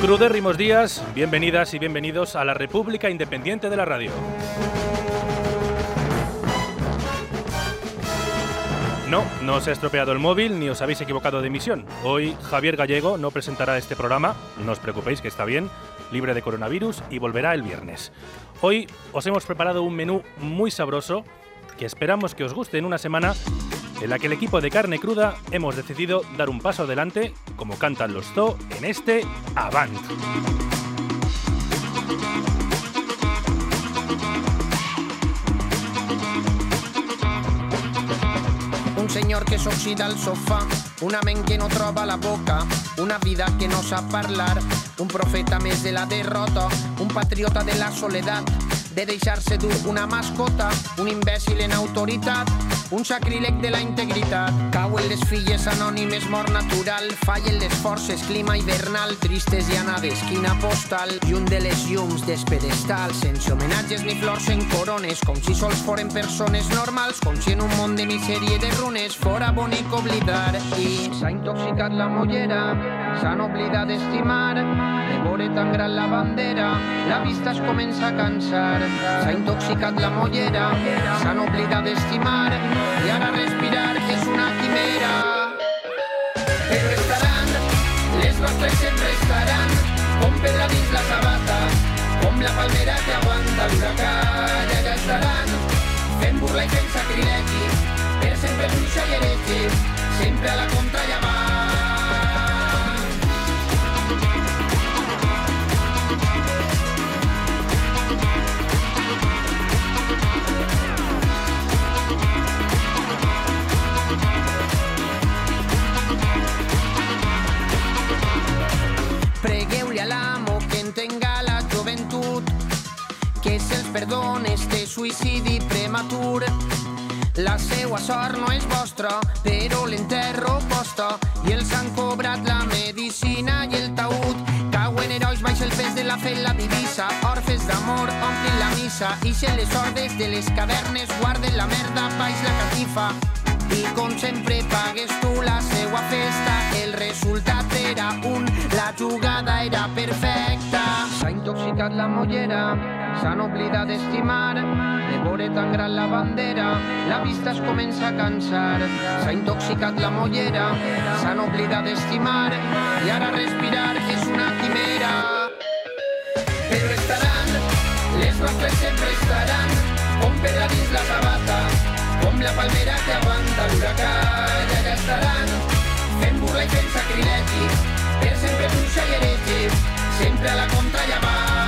Crudérrimos días, bienvenidas y bienvenidos a la República Independiente de la Radio. No, no os ha estropeado el móvil ni os habéis equivocado de emisión. Hoy Javier Gallego no presentará este programa, no os preocupéis que está bien, libre de coronavirus y volverá el viernes. Hoy os hemos preparado un menú muy sabroso que esperamos que os guste en una semana en la que el equipo de carne cruda hemos decidido dar un paso adelante, como cantan los Zoo en este Avant. Un senyor que s'oxida al sofà, una ment que no troba la boca, una vida que no sap parlar, un profeta més de la derrota, un patriota de la soledat, de deixar-se dur una mascota, un imbècil en autoritat, un sacríleg de la integritat. Cauen les filles anònimes, mort natural, fallen les forces, clima hivernal, tristes i anades, quina postal, lluny de les llums despedestal, sense homenatges ni flors en corones, com si sols foren persones normals, com si en un món de misèria i de runes fora bonic oblidar. I s'ha intoxicat la mollera, s'han oblidat d'estimar, de veure tan gran la bandera, la vista es comença a cansar. S'ha intoxicat la mollera, s'han oblidat d'estimar, i ara respirar és una quimera. Però estaran, les nostres sempre estaran, com pedra dins la sabata, com la palmera que aguanta l'huracà, i allà estaran, fent burla i fent sacrilegi, per sempre bruixa i heretge, sempre a la contra i avant. Perdona este suïcidi prematur. La seua sort no és vostra, però l'enterro costa i els han cobrat la medicina i el taüt. Cauen herois baix el pes de la fe la divisa, orfes d'amor omplin la missa i se les hordes de les cavernes guarden la merda baix la catifa. I com sempre pagues tu la seua festa, el resultat era un, la jugada era perfecta. S'ha intoxicat la mollera, s'han oblidat d'estimar, de veure tan gran la bandera, la vista es comença a cansar. S'ha intoxicat la mollera, s'han oblidat d'estimar, i ara respirar és una quimera. Però estaran, les nostres sempre estaran, com pedra dins la sabata, com la palmera que aguanta l'huracà, i allà estaran, fent burla i fent sacrilegi, per sempre bruixa i heretge, sempre a la contra i avant.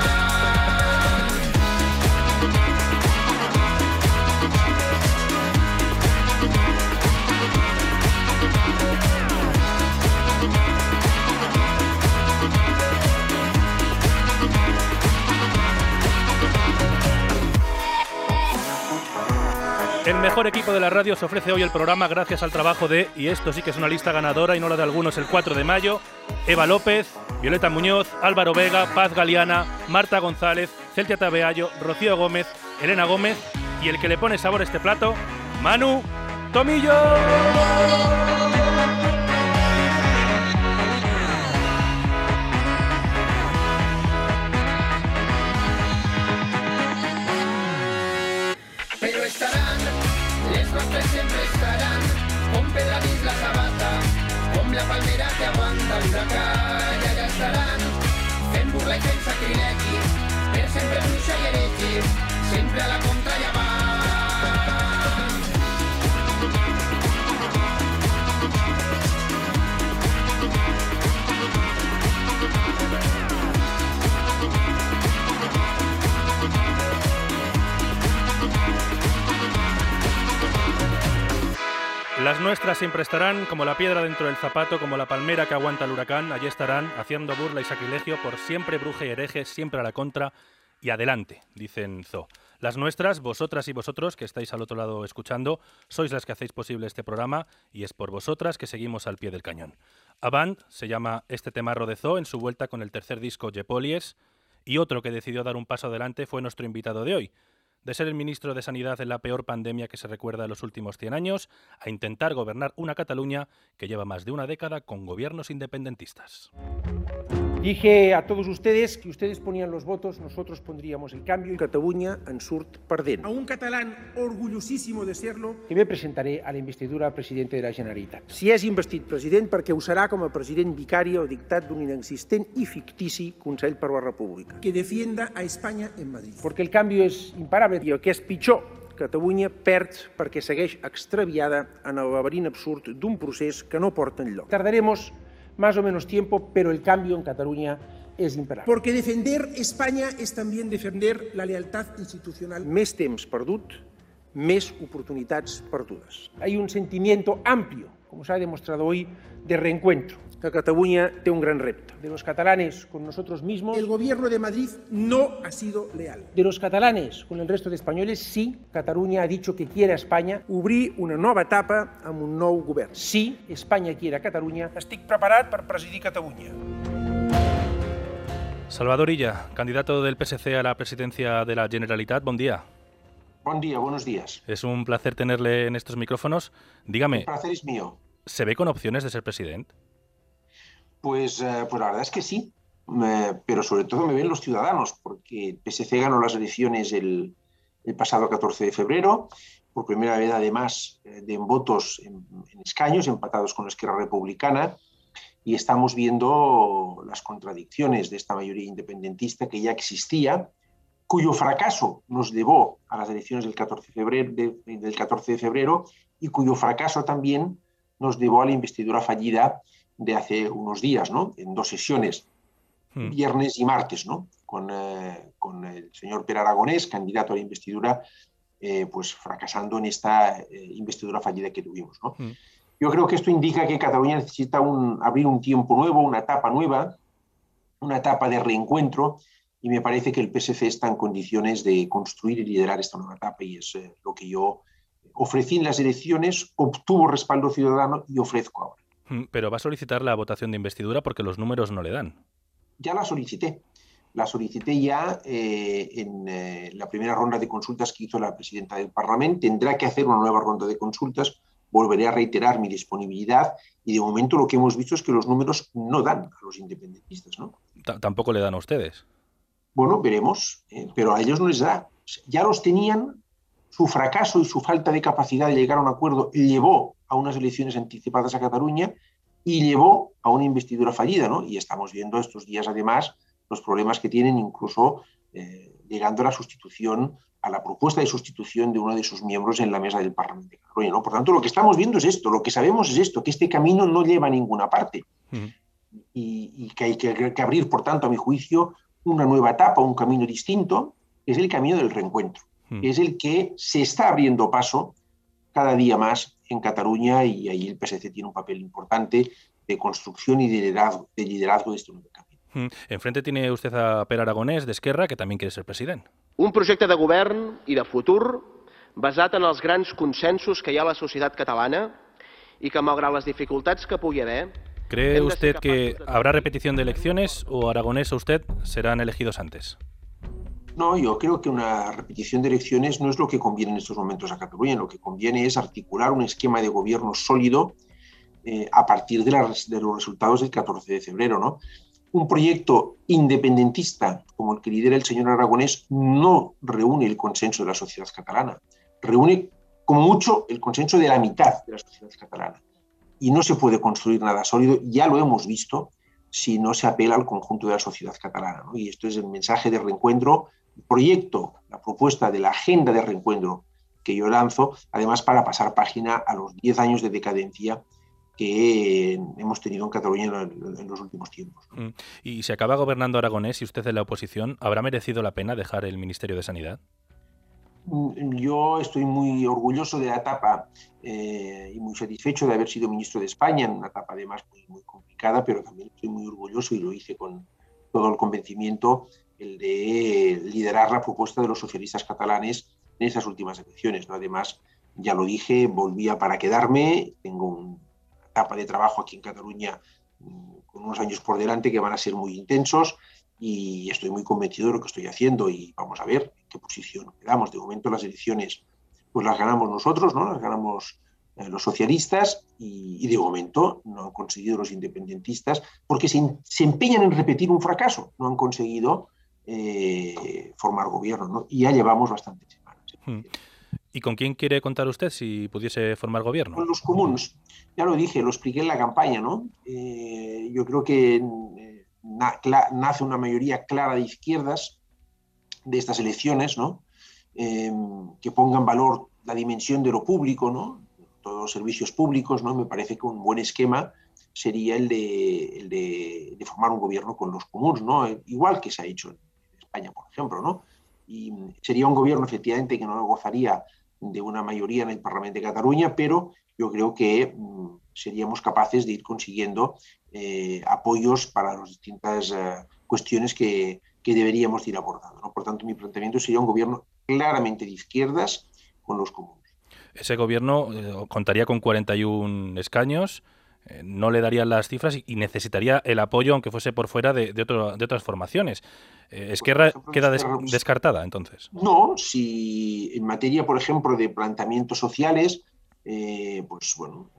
Mejor equipo de la radio os ofrece hoy el programa gracias al trabajo de, y esto sí que es una lista ganadora y no la de algunos, el 4 de mayo, Eva López, Violeta Muñoz, Álvaro Vega, Paz Galeana, Marta González, Celtia Tabeallo, Rocío Gómez, Elena Gómez y el que le pone sabor a este plato, Manu Tomillo. pedra dins la sabata. Com la palmera que aguanta l'huracà, i allà estaran, fent burla i fent sacrilegi, per sempre bruixa i heregi, sempre a la contra i avall. Las nuestras siempre estarán como la piedra dentro del zapato, como la palmera que aguanta el huracán. Allí estarán haciendo burla y sacrilegio por siempre bruja y hereje, siempre a la contra y adelante, dicen Zo. Las nuestras, vosotras y vosotros que estáis al otro lado escuchando, sois las que hacéis posible este programa y es por vosotras que seguimos al pie del cañón. Avant se llama este temarro de Zo en su vuelta con el tercer disco Jepolies y otro que decidió dar un paso adelante fue nuestro invitado de hoy. De ser el ministro de Sanidad en la peor pandemia que se recuerda en los últimos 100 años, a intentar gobernar una Cataluña que lleva más de una década con gobiernos independentistas. Dije a todos ustedes que ustedes ponían los votos, nosotros pondríamos el cambio y Cataluña en surt perdent. A un catalán orgullosísimo de serlo. Que me presentaré a la investidura presidente de la Generalitat. Si és investit president, perquè ho serà com a president vicari o dictat d'un inexistent i fictici Consell per la República. Que defienda a España en Madrid. Porque el canvi és imparable i el que és pitjor, Catalunya perd perquè segueix extraviada en el laberint absurd d'un procés que no porta enlloc. Tardaremos más o menos tiempo, pero el cambio en Cataluña es imparable. Porque defender España es también defender la lealtad institucional. Més temps perdut, més oportunitats perdudes. Hay un sentimiento amplio, como se ha demostrado hoy, de reencuentro. Que Cataluña té un gran repte. De los catalanes con nosotros mismos. El gobierno de Madrid no ha sido leal. De los catalanes con el resto de españoles, sí, Cataluña ha dicho que quiere a España obrir una nova etapa amb un nou govern. Sí, España quiere a Catalunya. Estic preparat per presidir Catalunya. Salvador Illa, candidato del PSC a la presidencia de la Generalitat, buen día. Buen día, buenos días. Es un placer tenerle en estos micrófonos. Dígame. El placer es mío. ¿Se ve con opciones de ser presidente? Pues, eh, pues la verdad es que sí, pero sobre todo me ven los ciudadanos, porque el PSC ganó las elecciones el, el, pasado 14 de febrero, por primera vez además eh, de en votos en, en, escaños, empatados con la Esquerra Republicana, y estamos viendo las contradicciones de esta mayoría independentista que ya existía, cuyo fracaso nos llevó a las elecciones del 14 de febrero, de, del 14 de febrero y cuyo fracaso también nos llevó a la investidura fallida de hace unos días, ¿no? En dos sesiones, hmm. viernes y martes, ¿no? Con, eh, con, el señor Per Aragonés, candidato a la investidura, eh, pues fracasando en esta eh, investidura fallida que tuvimos, ¿no? Hmm. Yo creo que esto indica que Cataluña necesita un, abrir un tiempo nuevo, una etapa nueva, una etapa de reencuentro, y me parece que el PSC está en condiciones de construir y liderar esta nueva etapa, y es lo que yo ofrecí en las elecciones, obtuvo respaldo ciudadano y ofrezco ahora. Pero va a solicitar la votación de investidura porque los números no le dan. Ya la solicité. La solicité ya eh, en eh, la primera ronda de consultas que hizo la presidenta del Parlamento. Tendrá que hacer una nueva ronda de consultas. Volveré a reiterar mi disponibilidad y de momento lo que hemos visto es que los números no dan a los independentistas. ¿no? T Tampoco le dan a ustedes. Bueno, veremos, eh, pero a ellos no les da. Ya los tenían, su fracaso y su falta de capacidad de llegar a un acuerdo llevó a unas elecciones anticipadas a Cataluña y llevó a una investidura fallida, ¿no? Y estamos viendo estos días, además, los problemas que tienen, incluso eh, llegando a la sustitución, a la propuesta de sustitución de uno de sus miembros en la mesa del Parlamento de Cataluña, ¿no? Por tanto, lo que estamos viendo es esto, lo que sabemos es esto, que este camino no lleva a ninguna parte y, y, que hay que, que abrir, por tanto, a mi juicio, una nueva etapa, un camino distinto, es el camino del reencuentro, que es el que se está abriendo paso cada día más en Cataluña y ahí el PSC tiene un papel importante de construcción y de liderazgo de, liderazgo de este nuevo camino. Mm. Enfrente tiene usted a Per Aragonès d'Esquerra, que també quiere ser president. Un projecte de govern i de futur basat en els grans consensos que hi ha a la societat catalana i que, malgrat les dificultats que pugui haver... ¿Cree usted que habrá repetición de elecciones o Aragonés o usted serán elegidos antes? No, yo creo que una repetición de elecciones no es lo que conviene en estos momentos a Cataluña. Lo que conviene es articular un esquema de gobierno sólido eh, a partir de, las, de, los resultados del 14 de febrero. ¿no? Un proyecto independentista como el que lidera el señor Aragonés no reúne el consenso de la sociedad catalana. Reúne, como mucho, el consenso de la mitad de la sociedad catalana. Y no se puede construir nada sólido, ya lo hemos visto, si no se apela al conjunto de la sociedad catalana. Y esto es el mensaje de reencuentro proyecto, la propuesta de la agenda de reencuentro que yo lanzo, además para pasar página a los 10 años de decadencia que hemos tenido en Cataluña en los últimos tiempos. ¿no? Y si acaba gobernando Aragonés y usted en la oposición, ¿habrá merecido la pena dejar el Ministerio de Sanidad? Yo estoy muy orgulloso de la etapa eh, y muy satisfecho de haber sido ministro de España, en una etapa además muy, muy complicada, pero también estoy muy orgulloso y lo hice con todo el convencimiento, el de liderar la propuesta de los socialistas catalanes en esas últimas elecciones. ¿no? Además, ya lo dije, volvía para quedarme, tengo una etapa de trabajo aquí en Cataluña mm, con unos años por delante que van a ser muy intensos y estoy muy convencido de lo que estoy haciendo y vamos a ver en qué posición quedamos. De momento las elecciones pues las ganamos nosotros, ¿no? Las ganamos eh, los socialistas y, de momento no han conseguido los independentistas porque se, se empeñan en repetir un fracaso, no han conseguido eh, formar gobierno, ¿no? Y ya llevamos bastantes semanas. Hmm. ¿Y con quién quiere contar usted si pudiese formar gobierno? Con los comunes. Ya lo dije, lo expliqué en la campaña, ¿no? Eh, yo creo que nace una mayoría clara de izquierdas de estas elecciones, ¿no? Em, que pongan valor la dimensión de lo público, ¿no? todos los servicios públicos, ¿no? me parece que un buen esquema sería el de, formar un gobierno con los comunes, ¿no? igual que se ha hecho en España, por ejemplo. ¿no? Y sería un gobierno efectivamente que no gozaría de una mayoría en el Parlamento de Cataluña, pero yo creo que mm, seríamos capaces de ir consiguiendo eh, apoyos para las distintas eh, cuestiones que, que, deberíamos ir abordando. ¿no? Por tanto, mi planteamiento sería un gobierno claramente de izquierdas con los comunes. Ese gobierno eh, contaría con 41 escaños, no le darían las cifras y, necesitaría el apoyo, aunque fuese por fuera, de, de, de otras formaciones. ¿Esquerra queda descartada entonces? No, si en materia, por ejemplo, de planteamientos sociales, pues bueno,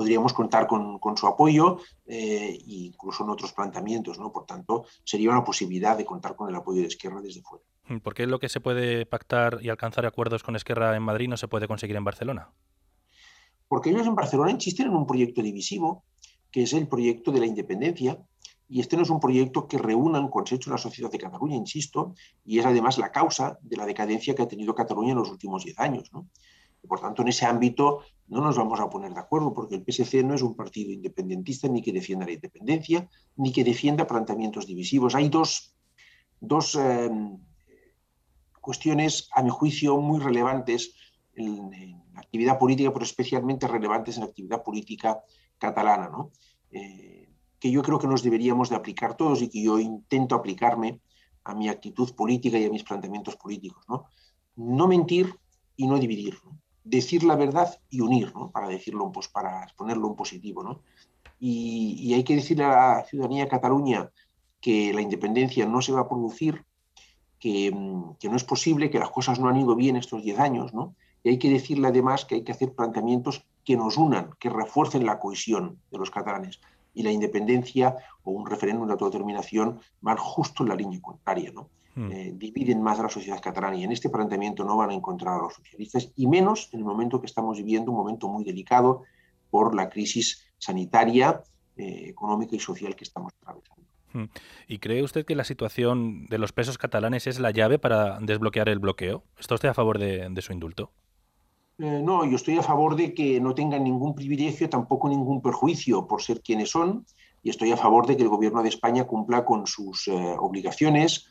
podríamos contar con, su apoyo e incluso en otros planteamientos. ¿no? Por tanto, sería una posibilidad de contar con el apoyo de Esquerra desde fuera. Mm, ¿Por qué lo que se puede pactar y alcanzar acuerdos con Esquerra en Madrid no se puede conseguir en Barcelona? Porque ellos en Barcelona insisten en un proyecto divisivo, que es el proyecto de la independencia, y este no es un proyecto que reúna un consenso en la sociedad de Cataluña, insisto, y es además la causa de la decadencia que ha tenido Cataluña en los últimos diez años. ¿no? Por tanto, en ese ámbito no nos vamos a poner de acuerdo porque el PSC no es un partido independentista ni que defienda la independencia, ni que defienda planteamientos divisivos. Hay dos, em, cuestiones, a mi juicio, muy relevantes en, la actividad política, pero especialmente relevantes en la actividad política catalana, eh, que yo creo que nos deberíamos de aplicar todos y que yo intento aplicarme a mi actitud política y a mis planteamientos políticos. No, no mentir y no dividir decir la verdad y unir, ¿no? para decirlo, pues, para ponerlo en positivo. ¿no? Y, hay que decirle a la ciudadanía de Cataluña que la independencia no se va a producir, que, que, no es posible, que las cosas no han ido bien estos 10 años, ¿no? Y hay que decirle además que hay que hacer planteamientos que nos unan, que refuercen la cohesión de los catalanes. Y la independencia o un referéndum de autodeterminación van justo en la línea contraria, ¿no? Hmm. Eh, dividen más a la sociedad catalana y en este planteamiento no van a encontrar a los socialistas y menos en el momento que estamos viviendo, un momento muy delicado por la crisis sanitaria, eh, económica y social que estamos atravesando. Hmm. ¿Y cree usted que la situación de los presos catalanes es la llave para desbloquear el bloqueo? ¿Está usted a favor de, su indulto? Eh, no, yo estoy a favor de que no tengan ningún privilegio, tampoco ningún perjuicio por ser quienes son, y estoy a favor de que el Gobierno de España cumpla con sus obligaciones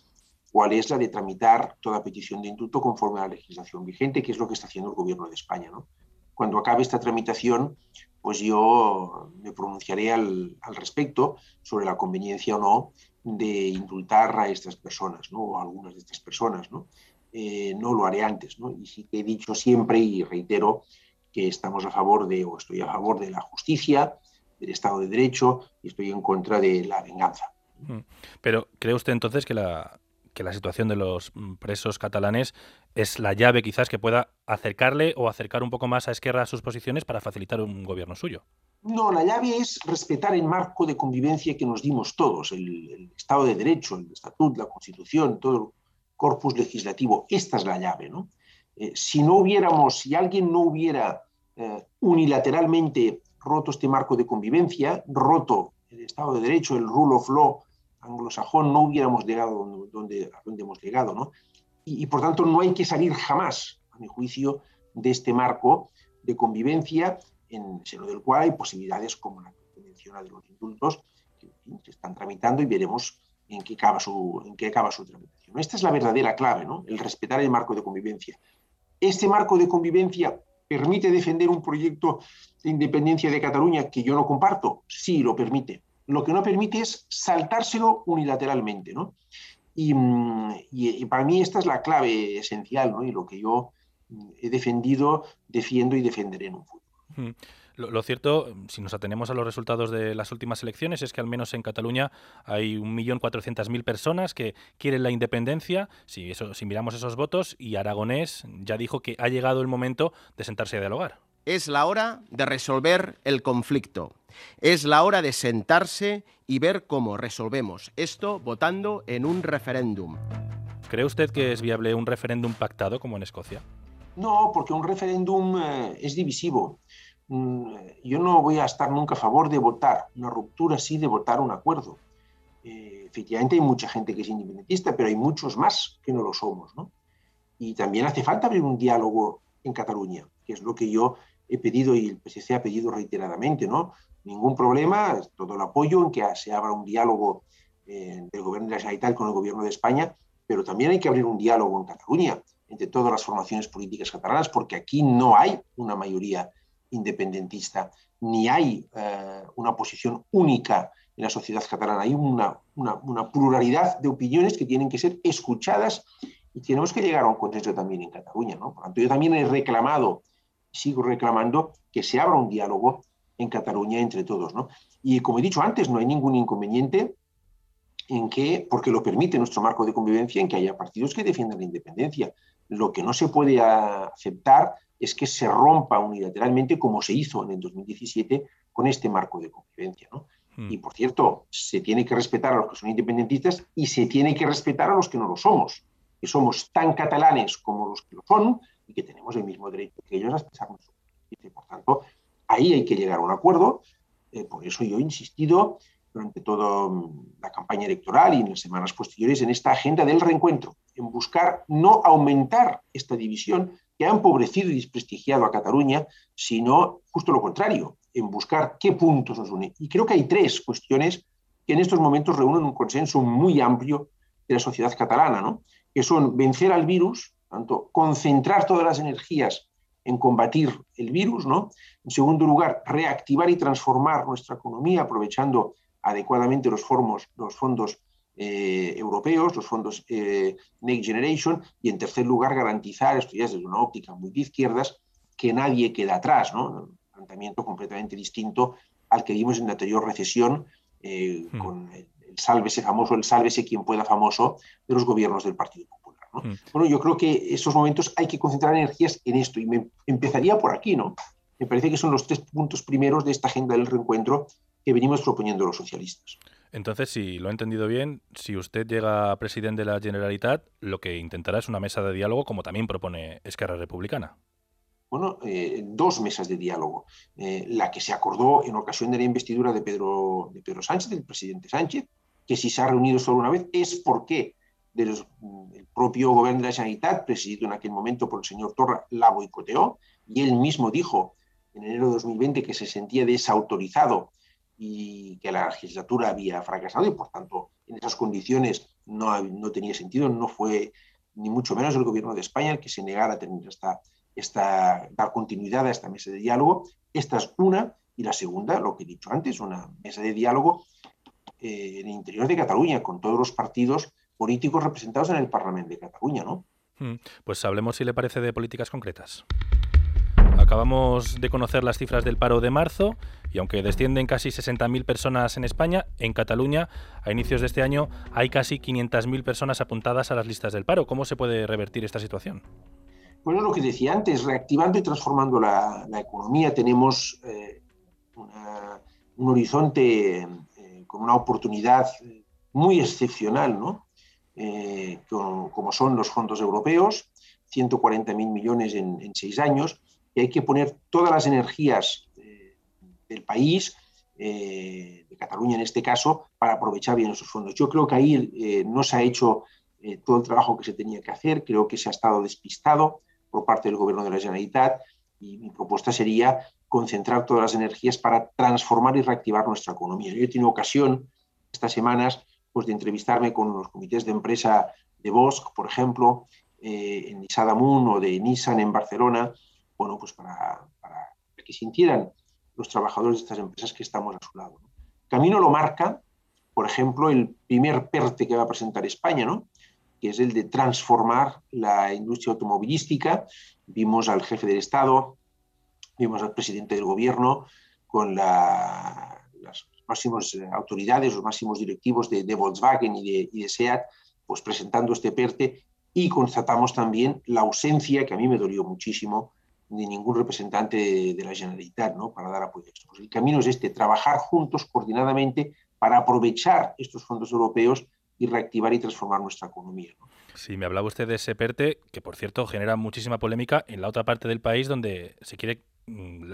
cuál es la de tramitar toda petición de indulto conforme a la legislación vigente, que es lo que está haciendo el Gobierno de España. ¿no? Cuando acabe esta tramitación, pues yo me pronunciaré al, respecto sobre la conveniencia o no de indultar a estas personas, ¿no? o a algunas de estas personas. ¿no? Eh, no lo haré antes. ¿no? Y sí que he dicho siempre y reitero que estamos a favor de, o estoy a favor de la justicia, del Estado de Derecho y estoy en contra de la venganza. Mm. Pero ¿cree usted entonces que la, que la situación de los mm, presos catalanes es la llave quizás que pueda acercarle o acercar un poco más a Esquerra a sus posiciones para facilitar un gobierno suyo. No, la llave es respetar el marco de convivencia que nos dimos todos, el, Estado de Derecho, el Estatuto, la Constitución, todo el corpus legislativo. Esta es la llave. ¿no? Eh, si no hubiéramos, si alguien no hubiera eh, unilateralmente roto este marco de convivencia, roto el Estado de Derecho, el rule of law, anglosajón no hubiéramos llegado donde, donde hemos llegado. ¿no? Y, por tanto no hay que salir jamás, a mi juicio, de este marco de convivencia en seno del cual hay posibilidades como la que menciona de los indultos que se están tramitando y veremos en qué acaba su, en qué acaba su tramitación. Esta es la verdadera clave, ¿no? el respetar el marco de convivencia. Este marco de convivencia permite defender un proyecto de independencia de Cataluña que yo no comparto. Sí, lo permite. Lo que no permite es saltárselo unilateralmente. ¿no? Y, mm, y, para mí esta es la clave esencial ¿no? y lo que yo mm, he defendido, defiendo y defenderé en un futuro. Lo, cierto, si nos atenemos a los resultados de las últimas elecciones, es que al menos en Cataluña hay 1.400.000 personas que quieren la independencia. Si, eso, si miramos esos votos, y Aragonés ya dijo que ha llegado el momento de sentarse a dialogar. Es la hora de resolver el conflicto. Es la hora de sentarse y ver cómo resolvemos esto votando en un referéndum. ¿Cree usted que es viable un referéndum pactado como en Escocia? No, porque un referéndum eh, es divisivo. Mm, yo no voy a estar nunca a favor de votar una ruptura, sí de votar un acuerdo. Eh, efectivamente hay mucha gente que es independentista, pero hay muchos más que no lo somos. ¿no? Y también hace falta abrir un diálogo en Cataluña, que es lo que yo he pedido y el PSC ha pedido reiteradamente. ¿no? Ningún problema, todo el apoyo en que se abra un diálogo eh, del gobierno de la Generalitat con el gobierno de España, pero también hay que abrir un diálogo en Cataluña entre todas las formaciones políticas catalanas, porque aquí no hay una mayoría independentista, ni hay eh, una posición única en la sociedad catalana, hay una, pluralidad de opiniones que tienen que ser escuchadas y tenemos que llegar a un consenso también en Cataluña. ¿no? Por tanto, yo también he reclamado, sigo reclamando, que se abra un diálogo en Cataluña entre todos. ¿no? Y como he dicho antes, no hay ningún inconveniente en que, porque lo permite nuestro marco de convivencia, en que haya partidos que defiendan la independencia. Lo que no se puede aceptar es que se rompa unilateralmente como se hizo en el 2017 con este marco de convivencia. Hmm. Y por cierto, se tiene que respetar a los que son independentistas y se tiene que respetar a los que no lo somos, que somos tan catalanes como los que lo son y que tenemos el mismo derecho que ellos a expresarnos. Por tanto, ahí hay que llegar a un acuerdo. Eh, por eso yo he insistido durante toda mm, la campaña electoral y en las semanas posteriores en esta agenda del reencuentro, en buscar no aumentar esta división, que ha empobrecido y desprestigiado a Cataluña, sino justo lo contrario, en buscar qué puntos nos unen. Y creo que hay tres cuestiones que en estos momentos reúnen un consenso muy amplio de la sociedad catalana, ¿no? que son vencer al virus, tanto concentrar todas las energías en combatir el virus, ¿no? En segundo lugar, reactivar y transformar nuestra economía aprovechando adecuadamente los, formos, los fondos eh, europeos, los fondos eh, Next Generation, y en tercer lugar garantizar, esto ya desde una óptica muy de izquierdas, que nadie queda atrás, ¿no? Un planteamiento completamente distinto al que vimos en la anterior recesión, eh, hmm. con el, sálvese famoso, el sálvese quien pueda famoso de los gobiernos del Partido Hmm. Bueno, yo creo que esos momentos hay que concentrar energías en esto, y me empezaría por aquí, ¿no? Me parece que son los tres puntos primeros de esta agenda del reencuentro que venimos proponiendo los socialistas. Entonces, si lo he entendido bien, si usted llega a presidente de la Generalitat, lo que intentará es una mesa de diálogo, como también propone Esquerra Republicana. Bueno, eh, dos mesas de diálogo. Eh, la que se acordó en ocasión de la investidura de Pedro, de Pedro Sánchez, del presidente Sánchez, que si se ha reunido solo una vez es porque del el propio gobierno de la Generalitat, presidido en aquel momento por el señor Torra, la boicoteó y él mismo dijo en enero de 2020 que se sentía desautorizado y que la legislatura había fracasado y por tanto en esas condiciones no, no tenía sentido, no fue ni mucho menos el gobierno de España el que se negara a tener esta, esta, dar continuidad a esta mesa de diálogo. Esta es una y la segunda, lo que he dicho antes, una mesa de diálogo eh, en el interior de Cataluña con todos los partidos políticos representados en el Parlamento de Cataluña, ¿no? Hmm. Pues hablemos, si le parece, de políticas concretas. Acabamos de conocer las cifras del paro de marzo y aunque descienden casi 60.000 personas en España, en Cataluña a inicios de este año hay casi 500.000 personas apuntadas a las listas del paro. ¿Cómo se puede revertir esta situación? Bueno, lo que decía antes, reactivando y transformando la, economía, tenemos eh, un horizonte eh, con una oportunidad muy excepcional, ¿no? Eh, como son los fondos europeos, 140.000 millones en, en seis años, y hay que poner todas las energías eh, del país, eh, de Cataluña en este caso, para aprovechar bien esos fondos. Yo creo que ahí eh, no se ha hecho todo el trabajo que se tenía que hacer, creo que se ha estado despistado por parte del Gobierno de la Generalitat y mi propuesta sería concentrar todas las energías para transformar y reactivar nuestra economía. Yo he tenido ocasión estas semanas pues, de entrevistarme con los comités de empresa de Bosch, por ejemplo, eh, en Isadamun o de Nissan en Barcelona, bueno, pues para, que sintieran los trabajadores de estas empresas que estamos a su lado. Camino lo marca, por ejemplo, el primer PERTE que va a presentar España, ¿no? que es el de transformar la industria automovilística. Vimos al jefe del Estado, vimos al presidente del gobierno con la, máximas autoridades, los máximos directivos de, Volkswagen y de, SEAT, pues presentando este PERTE y constatamos también la ausencia, que a mí me dolió muchísimo, de ningún representante de, la Generalitat ¿no? para dar apoyo a esto. Pues el camino es este, trabajar juntos, coordinadamente, para aprovechar estos fondos europeos y reactivar y transformar nuestra economía. ¿no? Sí, me hablaba usted de ese PERTE, que por cierto genera muchísima polémica en la otra parte del país donde se quiere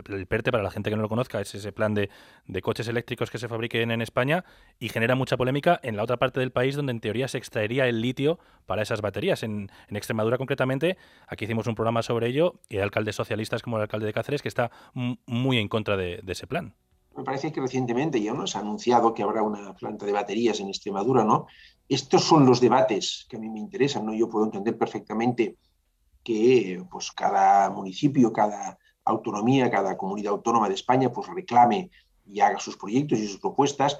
el PERTE, para la gente que no lo conozca, es ese plan de, de, coches eléctricos que se fabriquen en España y genera mucha polémica en la otra parte del país donde en teoría se extraería el litio para esas baterías. En, en Extremadura concretamente, aquí hicimos un programa sobre ello y hay alcaldes socialistas como el alcalde de Cáceres que está muy en contra de, de ese plan me parece que recientemente ya nos ha anunciado que habrá una planta de baterías en Extremadura, ¿no? Estos son los debates que a mí me interesan, ¿no? Yo puedo entender perfectamente que pues, cada municipio, cada autonomía, cada comunidad autónoma de España pues reclame y haga sus proyectos y sus propuestas,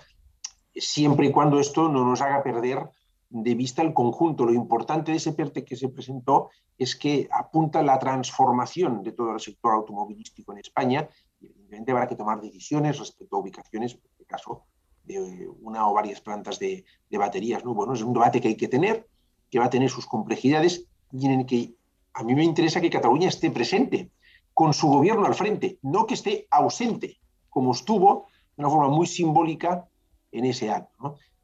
siempre y cuando esto no nos haga perder de vista el conjunto. Lo importante de ese PERTE que se presentó es que apunta la transformación de todo el sector automovilístico en España evidentemente habrá que tomar decisiones respecto a ubicaciones, en este caso, de una o varias plantas de, de, baterías. ¿no? Bueno, es un debate que hay que tener, que va a tener sus complejidades y en el que a mí me interesa que Cataluña esté presente, con su gobierno al frente, no que esté ausente, como estuvo de una forma muy simbólica en ese año.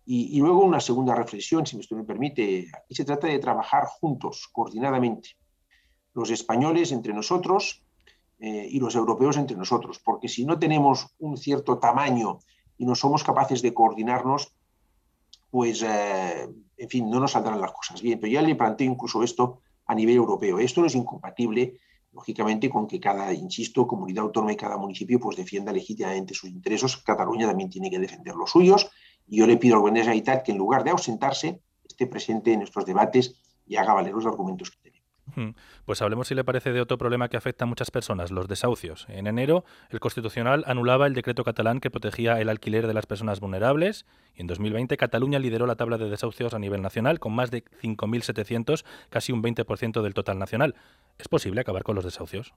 y, luego una segunda reflexión, si usted me permite, aquí se trata de trabajar juntos, coordinadamente. Los españoles entre nosotros, eh, y los europeos entre nosotros, porque si no tenemos un cierto tamaño y no somos capaces de coordinarnos, pues, eh, en fin, no nos saldrán las cosas bien. Pero ya le planteo incluso esto a nivel europeo. Esto no es incompatible, lógicamente, con que cada, insisto, comunidad autónoma y cada municipio pues defienda legítimamente sus intereses. Cataluña también tiene que defender los suyos. Y yo le pido al gobierno de Generalitat que en lugar de ausentarse, esté presente en estos debates y haga valer los argumentos que tenemos. Pues hablemos, si le parece, de otro problema que afecta a muchas personas, los desahucios. En enero, el Constitucional anulaba el decreto catalán que protegía el alquiler de las personas vulnerables y en 2020 Cataluña lideró la tabla de desahucios a nivel nacional con más de 5.700, casi un 20% del total nacional. ¿Es posible acabar con los desahucios?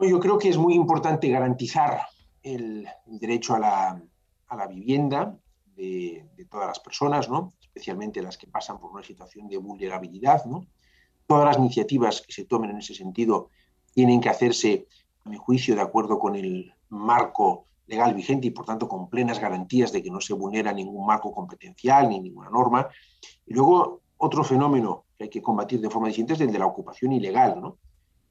Yo creo que es muy importante garantizar el derecho a la, vivienda de, de, todas las personas, ¿no? especialmente las que pasan por una situación de vulnerabilidad. ¿no? Todas las iniciativas que se tomen en ese sentido tienen que hacerse, a mi juicio, de acuerdo con el marco legal vigente y, por tanto, con plenas garantías de que no se vulnera ningún marco competencial ni ninguna norma. Y luego, otro fenómeno que hay que combatir de forma distinta es el de la ocupación ilegal, ¿no?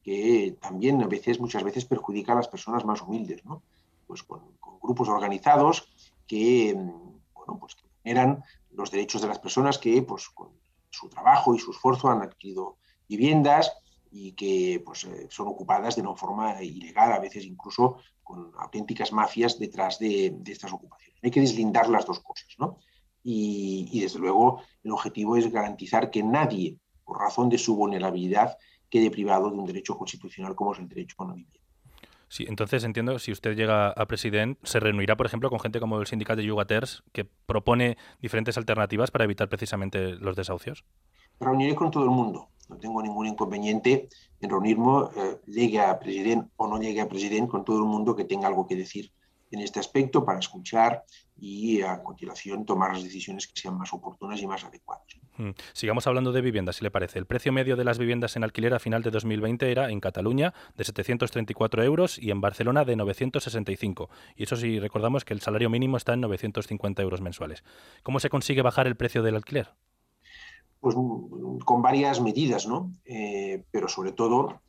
que también a veces, muchas veces perjudica a las personas más humildes, ¿no? pues con, grupos organizados que, bueno, pues que generan los derechos de las personas que pues, con su trabajo y su esfuerzo han adquirido viviendas y que pues, eh, son ocupadas de una forma ilegal, a veces incluso con auténticas mafias detrás de, de estas ocupaciones. Hay que deslindar las dos cosas, ¿no? Y, y, desde luego el objetivo es garantizar que nadie, por razón de su vulnerabilidad, quede privado de un derecho constitucional como es el derecho a una vivienda. Sí, entonces entiendo, si usted llega a presidente, se reunirá, por ejemplo, con gente como el sindicato de Yugaters, que propone diferentes alternativas para evitar precisamente los desahucios. Reuniré con todo el mundo. No tengo ningún inconveniente en reunirme, eh, llegue a presidente o no llegue a presidente, con todo el mundo que tenga algo que decir en este aspecto para escuchar y a continuación tomar las decisiones que sean más oportunas y más adecuadas. Mm. Sigamos hablando de viviendas, si le parece. El precio medio de las viviendas en alquiler a final de 2020 era en Cataluña de 734 euros y en Barcelona de 965. Y eso sí recordamos que el salario mínimo está en 950 euros mensuales. ¿Cómo se consigue bajar el precio del alquiler? Pues con varias medidas, ¿no? Eh, pero sobre todo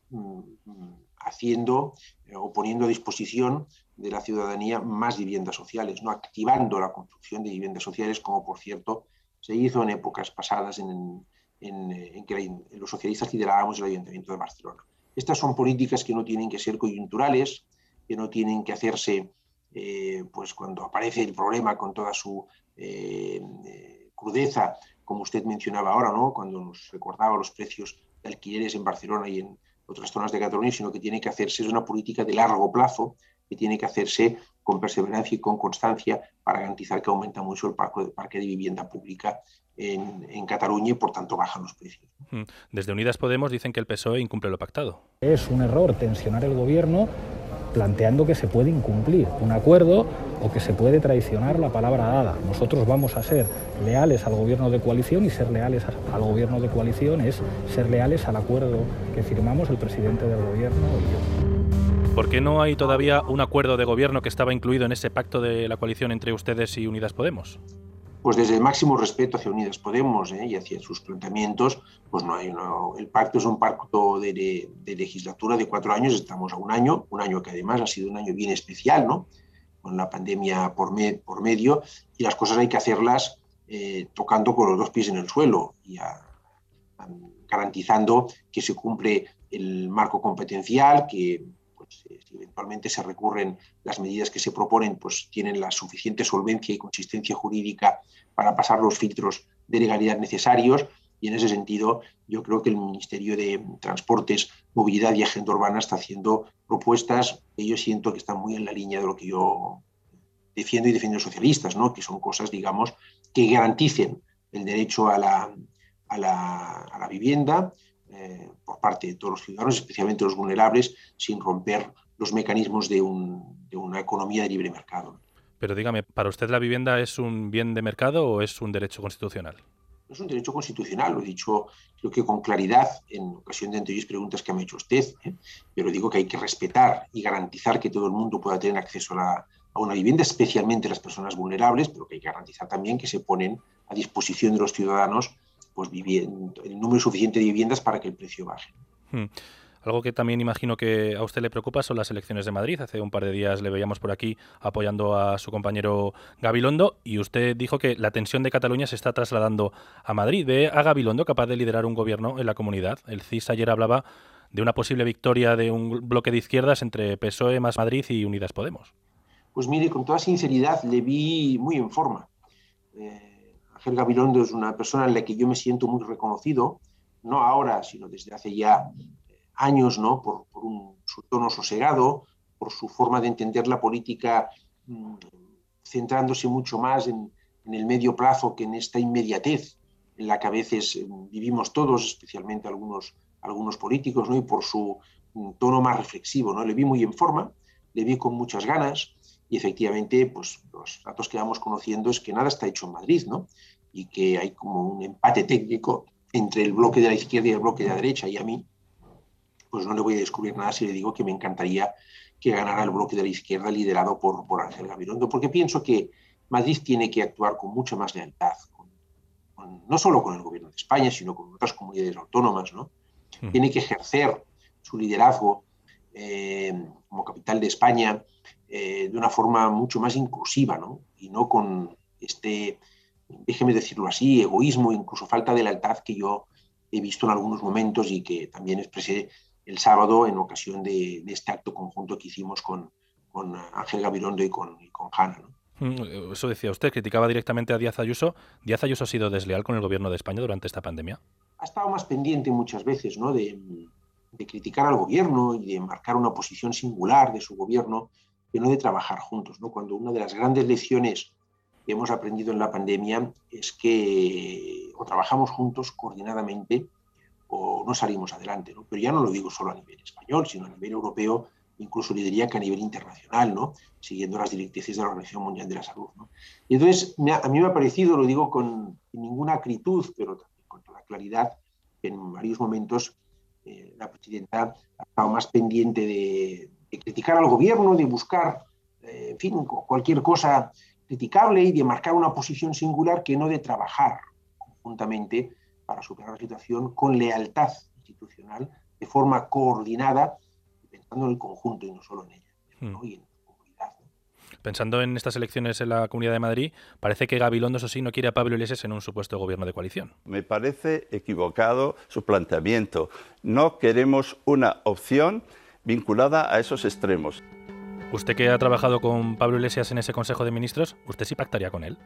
haciendo eh, o poniendo a disposición de la ciudadanía más viviendas sociales, no activando la construcción de viviendas sociales, como por cierto se hizo en épocas pasadas en, en, en que los socialistas liderábamos el Ayuntamiento de Barcelona. Estas son políticas que no tienen que ser coyunturales, que no tienen que hacerse eh, pues cuando aparece el problema con toda su crudeza como usted mencionaba ahora, ¿no? cuando nos recordaba los precios de alquileres en Barcelona y en otras zonas de Cataluña, sino que tiene que hacerse es una política de largo plazo que tiene que hacerse con perseverancia y con constancia para garantizar que aumenta mucho el parque de vivienda pública en, en, Cataluña y por tanto bajan los precios. Desde Unidas Podemos dicen que el PSOE incumple lo pactado. Es un error tensionar el gobierno planteando que se puede incumplir un acuerdo o que se puede traicionar la palabra dada. Nosotros vamos a ser leales al gobierno de coalición y ser leales al gobierno de coalición es ser leales al acuerdo que firmamos el presidente del gobierno y yo. ¿Por qué no hay todavía un acuerdo de gobierno que estaba incluido en ese pacto de la coalición entre ustedes y Unidas Podemos? Pues desde el máximo respeto hacia Unidas Podemos ¿eh? y hacia sus planteamientos, pues no hay El pacto es un pacto de, legislatura de cuatro años, estamos a un año, un año que además ha sido un año bien especial, ¿no? Con la pandemia por, por medio y las cosas hay que hacerlas eh, tocando con los dos pies en el suelo y garantizando que se cumple el marco competencial, que pues, eh, si eventualmente se recurren las medidas que se proponen, pues tienen la suficiente solvencia y consistencia jurídica para pasar los filtros de legalidad necesarios. Y en ese sentido, yo creo que el Ministerio de Transportes, Movilidad y Agenda Urbana está haciendo propuestas que yo siento que están muy en la línea de lo que yo defiendo y defiendo los socialistas, ¿no? que son cosas, digamos, que garanticen el derecho a la, a la, a la vivienda, eh, por parte de todos los ciudadanos, especialmente los vulnerables, sin romper los mecanismos de, una economía de libre mercado. Pero dígame, ¿para usted la vivienda es un bien de mercado o es un derecho constitucional? Es un derecho constitucional, lo he dicho creo que con claridad en ocasión de anteriores preguntas que me ha hecho usted, ¿eh? pero digo que hay que respetar y garantizar que todo el mundo pueda tener acceso a, a una vivienda, especialmente las personas vulnerables, pero que hay que garantizar también que se ponen a disposición de los ciudadanos pues, el número suficiente de viviendas para que el precio baje. Hmm. Algo que también imagino que a usted le preocupa son las elecciones de Madrid. Hace un par de días le veíamos por aquí apoyando a su compañero Gabilondo y usted dijo que la tensión de Cataluña se está trasladando a Madrid. ¿Ve a Gabilondo capaz de liderar un gobierno en la comunidad? El CIS ayer hablaba de una posible victoria de un bloque de izquierdas entre PSOE más Madrid y Unidas Podemos. Pues mire, con toda sinceridad le vi muy en forma. Eh, Ángel Gabilondo es una persona en la que yo me siento muy reconocido, no ahora, sino desde hace ya eh, años, ¿no? por, su tono sosegado, por su forma de entender la política mm, centrándose mucho más en, el medio plazo que en esta inmediatez en la que a veces eh, vivimos todos, especialmente algunos, algunos políticos, ¿no? y por su mm, tono más reflexivo. ¿no? Le vi muy en forma, le vi con muchas ganas, y efectivamente, pues los datos que vamos conociendo es que nada está hecho en Madrid, ¿no? Y que hay como un empate técnico entre el bloque de la izquierda y el bloque de la derecha. Y a mí, pues no le voy a descubrir nada si le digo que me encantaría que ganara el bloque de la izquierda liderado por, por Ángel Gabilondo, porque pienso que Madrid tiene que actuar con mucha más lealtad, no solo con el gobierno de España, sino con otras comunidades autónomas, ¿no? Hmm. Tiene que ejercer su liderazgo eh, como capital de España eh, de una forma mucho más inclusiva, ¿no? Y no con este, déjeme decirlo así, egoísmo, incluso falta de lealtad que yo he visto en algunos momentos y que también expresé el sábado en ocasión de, este acto conjunto que hicimos con, con Ángel Gabirondo y con, y con Hanna, ¿no? Mm, eso decía usted, criticaba directamente a Díaz Ayuso. ¿Díaz Ayuso ha sido desleal con el gobierno de España durante esta pandemia? Ha estado más pendiente muchas veces ¿no? de, de criticar al gobierno y de marcar una posición singular de su gobierno que no de trabajar juntos. ¿no? Cuando una de las grandes lecciones que hemos aprendido en la pandemia es que o trabajamos juntos coordinadamente o no salimos adelante. ¿no? Pero ya no lo digo solo a nivel español, sino a nivel europeo, incluso le diría que a nivel internacional, ¿no? siguiendo las directrices de la Organización Mundial de la Salud. ¿no? Y entonces, a mí me ha parecido, lo digo con ninguna acritud, pero con toda claridad, que en varios momentos eh, la presidenta ha estado más pendiente de, de criticar al gobierno, de buscar, eh, en fin, cualquier cosa criticable y de marcar una posición singular que no de trabajar conjuntamente para superar la situación con lealtad institucional, de forma coordinada, pensando en el conjunto y no solo en ella. Hmm. Pensando en estas elecciones en la Comunidad de Madrid, parece que Gabilondo, eso sí, no quiere a Pablo Iglesias en un supuesto gobierno de coalición. Me parece equivocado su planteamiento. No queremos una opción vinculada a esos extremos. Usted que ha trabajado con Pablo Iglesias en ese Consejo de Ministros, ¿usted sí pactaría con él?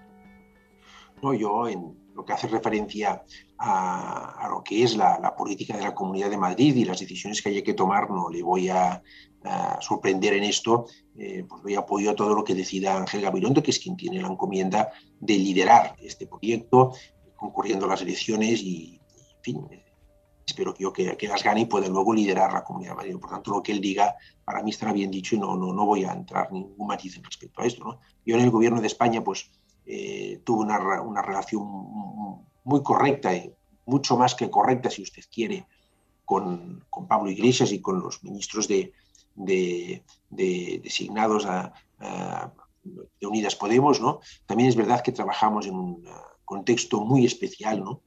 ¿no? Yo, en lo que hace referencia a, lo que es la, política de la Comunidad de Madrid y las decisiones que haya que tomar, no le voy a, sorprender en esto, eh, pues doy apoyo a todo lo que decida Ángel Gabilondo, que es quien tiene la encomienda de liderar este proyecto, concurriendo a las elecciones y, en fin, espero que yo que, las gane y pueda luego liderar la Comunidad de Madrid. Por tanto, lo que él diga para mí estará bien dicho y no, no, no voy a entrar ningún matiz respecto a esto. Yo en el gobierno de España, pues eh, tuvo una, una, relación muy correcta, y mucho más que correcta, si usted quiere, con, con Pablo Iglesias y con los ministros de, de, designados de Unidas Podemos. ¿no? También es verdad que trabajamos en un contexto muy especial ¿no?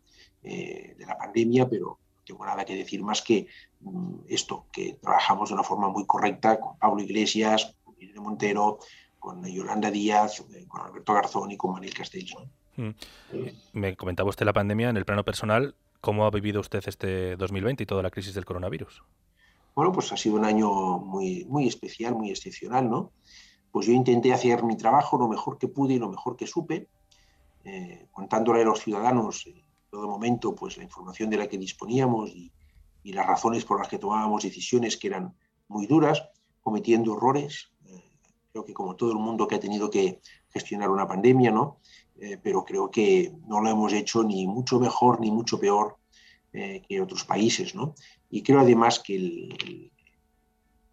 Eh, de la pandemia, pero tengo nada que decir más que mm, esto, que trabajamos de una forma muy correcta con Pablo Iglesias, con Irene Montero, con Yolanda Díaz, eh, con Alberto Garzón y con Manuel Castellón. Mm. Me comentaba usted la pandemia en el plano personal. ¿Cómo ha vivido usted este 2020 y toda la crisis del coronavirus? Bueno, pues ha sido un año muy, muy especial, muy excepcional, ¿no? Pues yo intenté hacer mi trabajo lo mejor que pude y lo mejor que supe, eh, contándole a los ciudadanos en todo momento pues la información de la que disponíamos y, las razones por las que tomábamos decisiones que eran muy duras, cometiendo errores, creo que como todo el mundo que ha tenido que gestionar una pandemia, ¿no? Eh, pero creo que no lo hemos hecho ni mucho mejor ni mucho peor eh, que otros países, ¿no? Y creo además que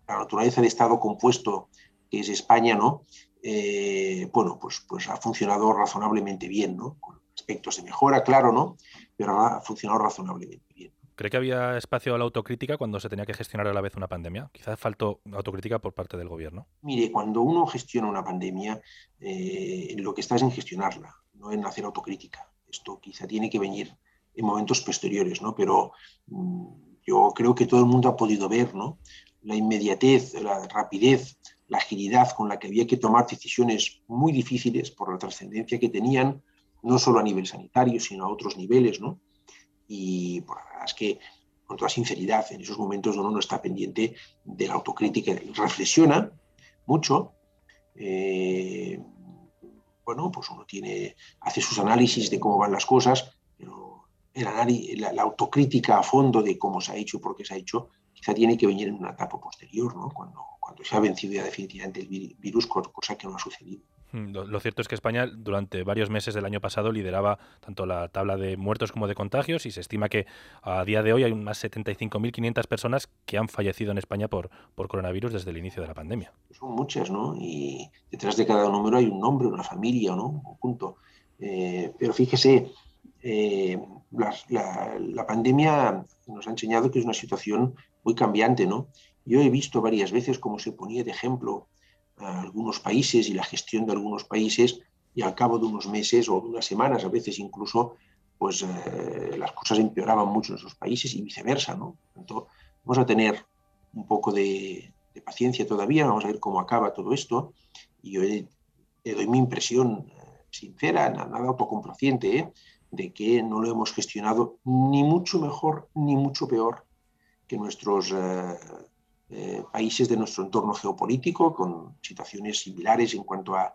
la naturaleza de Estado compuesto que es España, ¿no? Eh, bueno, pues, pues ha funcionado razonablemente bien, ¿no? Aspectos de mejora, claro, ¿no? Pero ha funcionado razonablemente bien. ¿Cree que había espacio a la autocrítica cuando se tenía que gestionar a la vez una pandemia? Quizás faltó autocrítica por parte del gobierno. Mire, cuando uno gestiona una pandemia, eh, lo que está es en gestionarla, no en hacer autocrítica. Esto quizá tiene que venir en momentos posteriores, ¿no? Pero mm, yo creo que todo el mundo ha podido ver, ¿no? La inmediatez, la rapidez, la agilidad con la que había que tomar decisiones muy difíciles por la trascendencia que tenían, no solo a nivel sanitario, sino a otros niveles, ¿no? y por la verdad es que con toda sinceridad en esos momentos uno no está pendiente de la autocrítica, reflexiona mucho, eh, bueno, pues uno tiene, hace sus análisis de cómo van las cosas, pero la, la, autocrítica a fondo de cómo se ha hecho y por qué se ha hecho, quizá tiene que venir en una etapa posterior, ¿no? cuando, cuando se ha vencido ya definitivamente el virus, cosa que no ha sucedido. Mm, lo, cierto es que España durante varios meses del año pasado lideraba tanto la tabla de muertos como de contagios y se estima que a día de hoy hay unas 75.500 personas que han fallecido en España por, por coronavirus desde el inicio de la pandemia. Son muchas, ¿no? Y detrás de cada número hay un nombre, una familia, ¿no? Un conjunto. Eh, pero fíjese, eh, la, la, pandemia nos ha enseñado que es una situación muy cambiante, ¿no? Yo he visto varias veces cómo se ponía de ejemplo algunos países y la gestión de algunos países y al cabo de unos meses o de unas semanas, a veces incluso, pues eh, las cosas empeoraban mucho en esos países y viceversa, ¿no? Entonces, vamos a tener un poco de, paciencia todavía, vamos a ver cómo acaba todo esto y yo le, doy mi impresión eh, sincera, nada autocomplaciente, ¿eh? de que no lo hemos gestionado ni mucho mejor ni mucho peor que nuestros eh, países de nuestro entorno geopolítico con situaciones similares en cuanto a,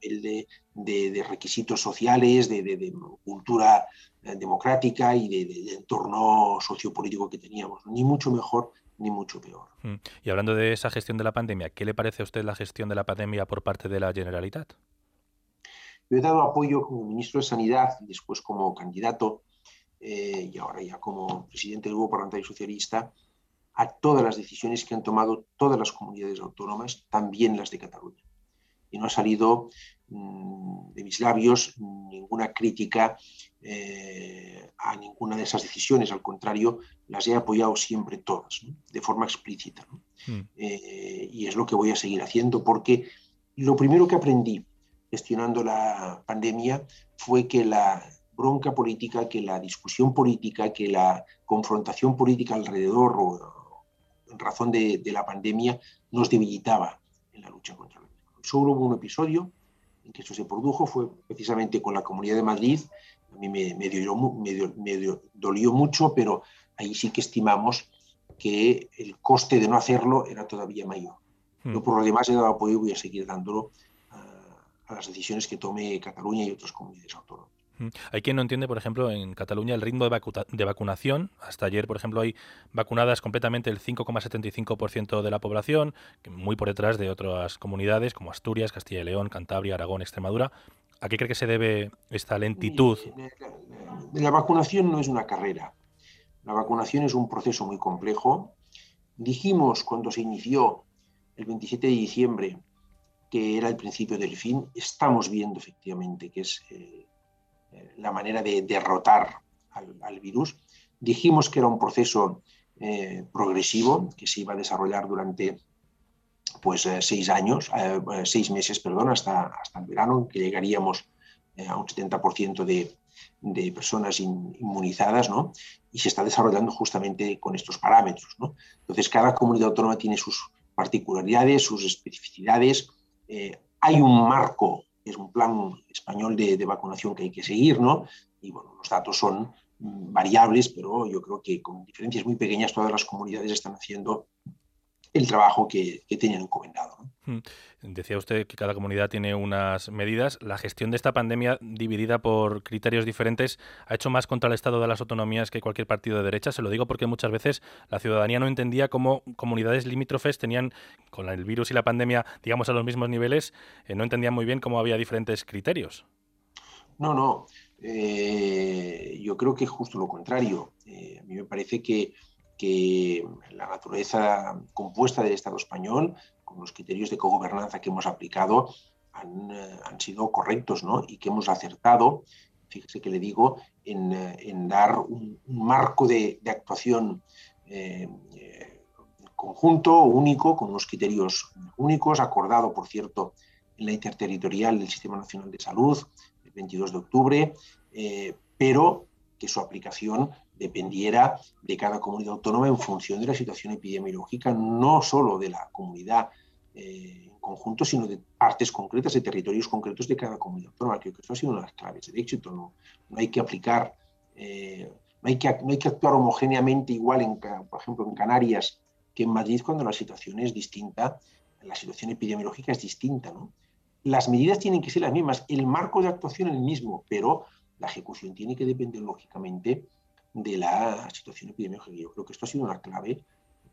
el de, requisitos sociales, de, cultura eh, democrática y de, entorno sociopolítico que teníamos. Ni mucho mejor ni mucho peor. Mm. Y hablando de esa gestión de la pandemia, ¿qué le parece a usted la gestión de la pandemia por parte de la Generalitat? Yo he dado apoyo como ministro de Sanidad y después como candidato eh, y ahora ya como presidente del Grupo Parlamentario Socialista a todas las decisiones que han tomado todas las comunidades autónomas, también las de Cataluña. Y no ha salido mm, de mis labios ninguna crítica eh, a ninguna de esas decisiones, al contrario, las he apoyado siempre todas, de forma explícita. Hmm. Eh, y es lo que voy a seguir haciendo, porque lo primero que aprendí gestionando la pandemia fue que la bronca política, que la discusión política, que la confrontación política alrededor o razón de, la pandemia, nos debilitaba en la lucha contra el virus. Solo hubo un episodio en que eso se produjo, fue precisamente con la Comunidad de Madrid. A mí me, me, dolió, mucho, pero ahí sí que estimamos que el coste de no hacerlo era todavía mayor. Hmm. Yo por lo demás he dado apoyo y voy a seguir dándolo a, a las decisiones que tome Cataluña y otras comunidades autónomas. Hay quien no entiende, por ejemplo, en Cataluña el ritmo de, de vacunación. Hasta ayer, por ejemplo, hay vacunadas completamente el 5,75% de la población, muy por detrás de otras comunidades como Asturias, Castilla y León, Cantabria, Aragón, Extremadura. ¿A qué cree que se debe esta lentitud? La vacunación no es una carrera. La vacunación es un proceso muy complejo. Dijimos cuando se inició el 27 de diciembre que era el principio del fin. Estamos viendo efectivamente que es eh, eh, la manera de derrotar al, virus. Dijimos que era un proceso eh, progresivo que se iba a desarrollar durante pues eh, seis años, seis meses, perdón, hasta, hasta el verano, que llegaríamos a un 70% de, de, personas inmunizadas, ¿no? Y se está desarrollando justamente con estos parámetros, ¿no? Entonces, cada comunidad autónoma tiene sus particularidades, sus especificidades. hay un marco es un plan español de, vacunación que hay que seguir, ¿no? Y bueno, los datos son mm, variables, pero yo creo que con diferencias muy pequeñas todas las comunidades están haciendo el trabajo que, que tenían encomendado. Hmm. Decía usted que cada comunidad tiene unas medidas. La gestión de esta pandemia dividida por criterios diferentes ha hecho más contra el Estado de las autonomías que cualquier partido de derecha. Se lo digo porque muchas veces la ciudadanía no entendía cómo comunidades limítrofes tenían, con el virus y la pandemia, digamos, a los mismos niveles, eh, no entendían muy bien cómo había diferentes criterios. No, no. Eh, yo creo que es justo lo contrario. Eh, a mí me parece que que la naturaleza compuesta del Estado español, con los criterios de cogobernanza que hemos aplicado, han, eh, sido correctos ¿no? y que hemos acertado, fíjese que le digo, en, eh, dar un, marco de, actuación eh, conjunto, único, con unos criterios únicos, acordado, por cierto, en la interterritorial del Sistema Nacional de Salud, el 22 de octubre, pero que su aplicación dependiera de cada comunidad autónoma en función de la situación epidemiológica, no solo de la comunidad eh, en conjunto, sino de partes concretas, de territorios concretos de cada comunidad autónoma. Creo que eso ha sido una de las claves del éxito. No, no hay que aplicar, eh, no, hay que, no hay que actuar homogéneamente igual, en, por ejemplo, en Canarias que en Madrid cuando la situación es distinta, la situación epidemiológica es distinta. ¿no? Las medidas tienen que ser las mismas, el marco de actuación es el mismo, pero la ejecución tiene que depender lógicamente de la situación epidemiológica. Yo creo que esto ha sido una clave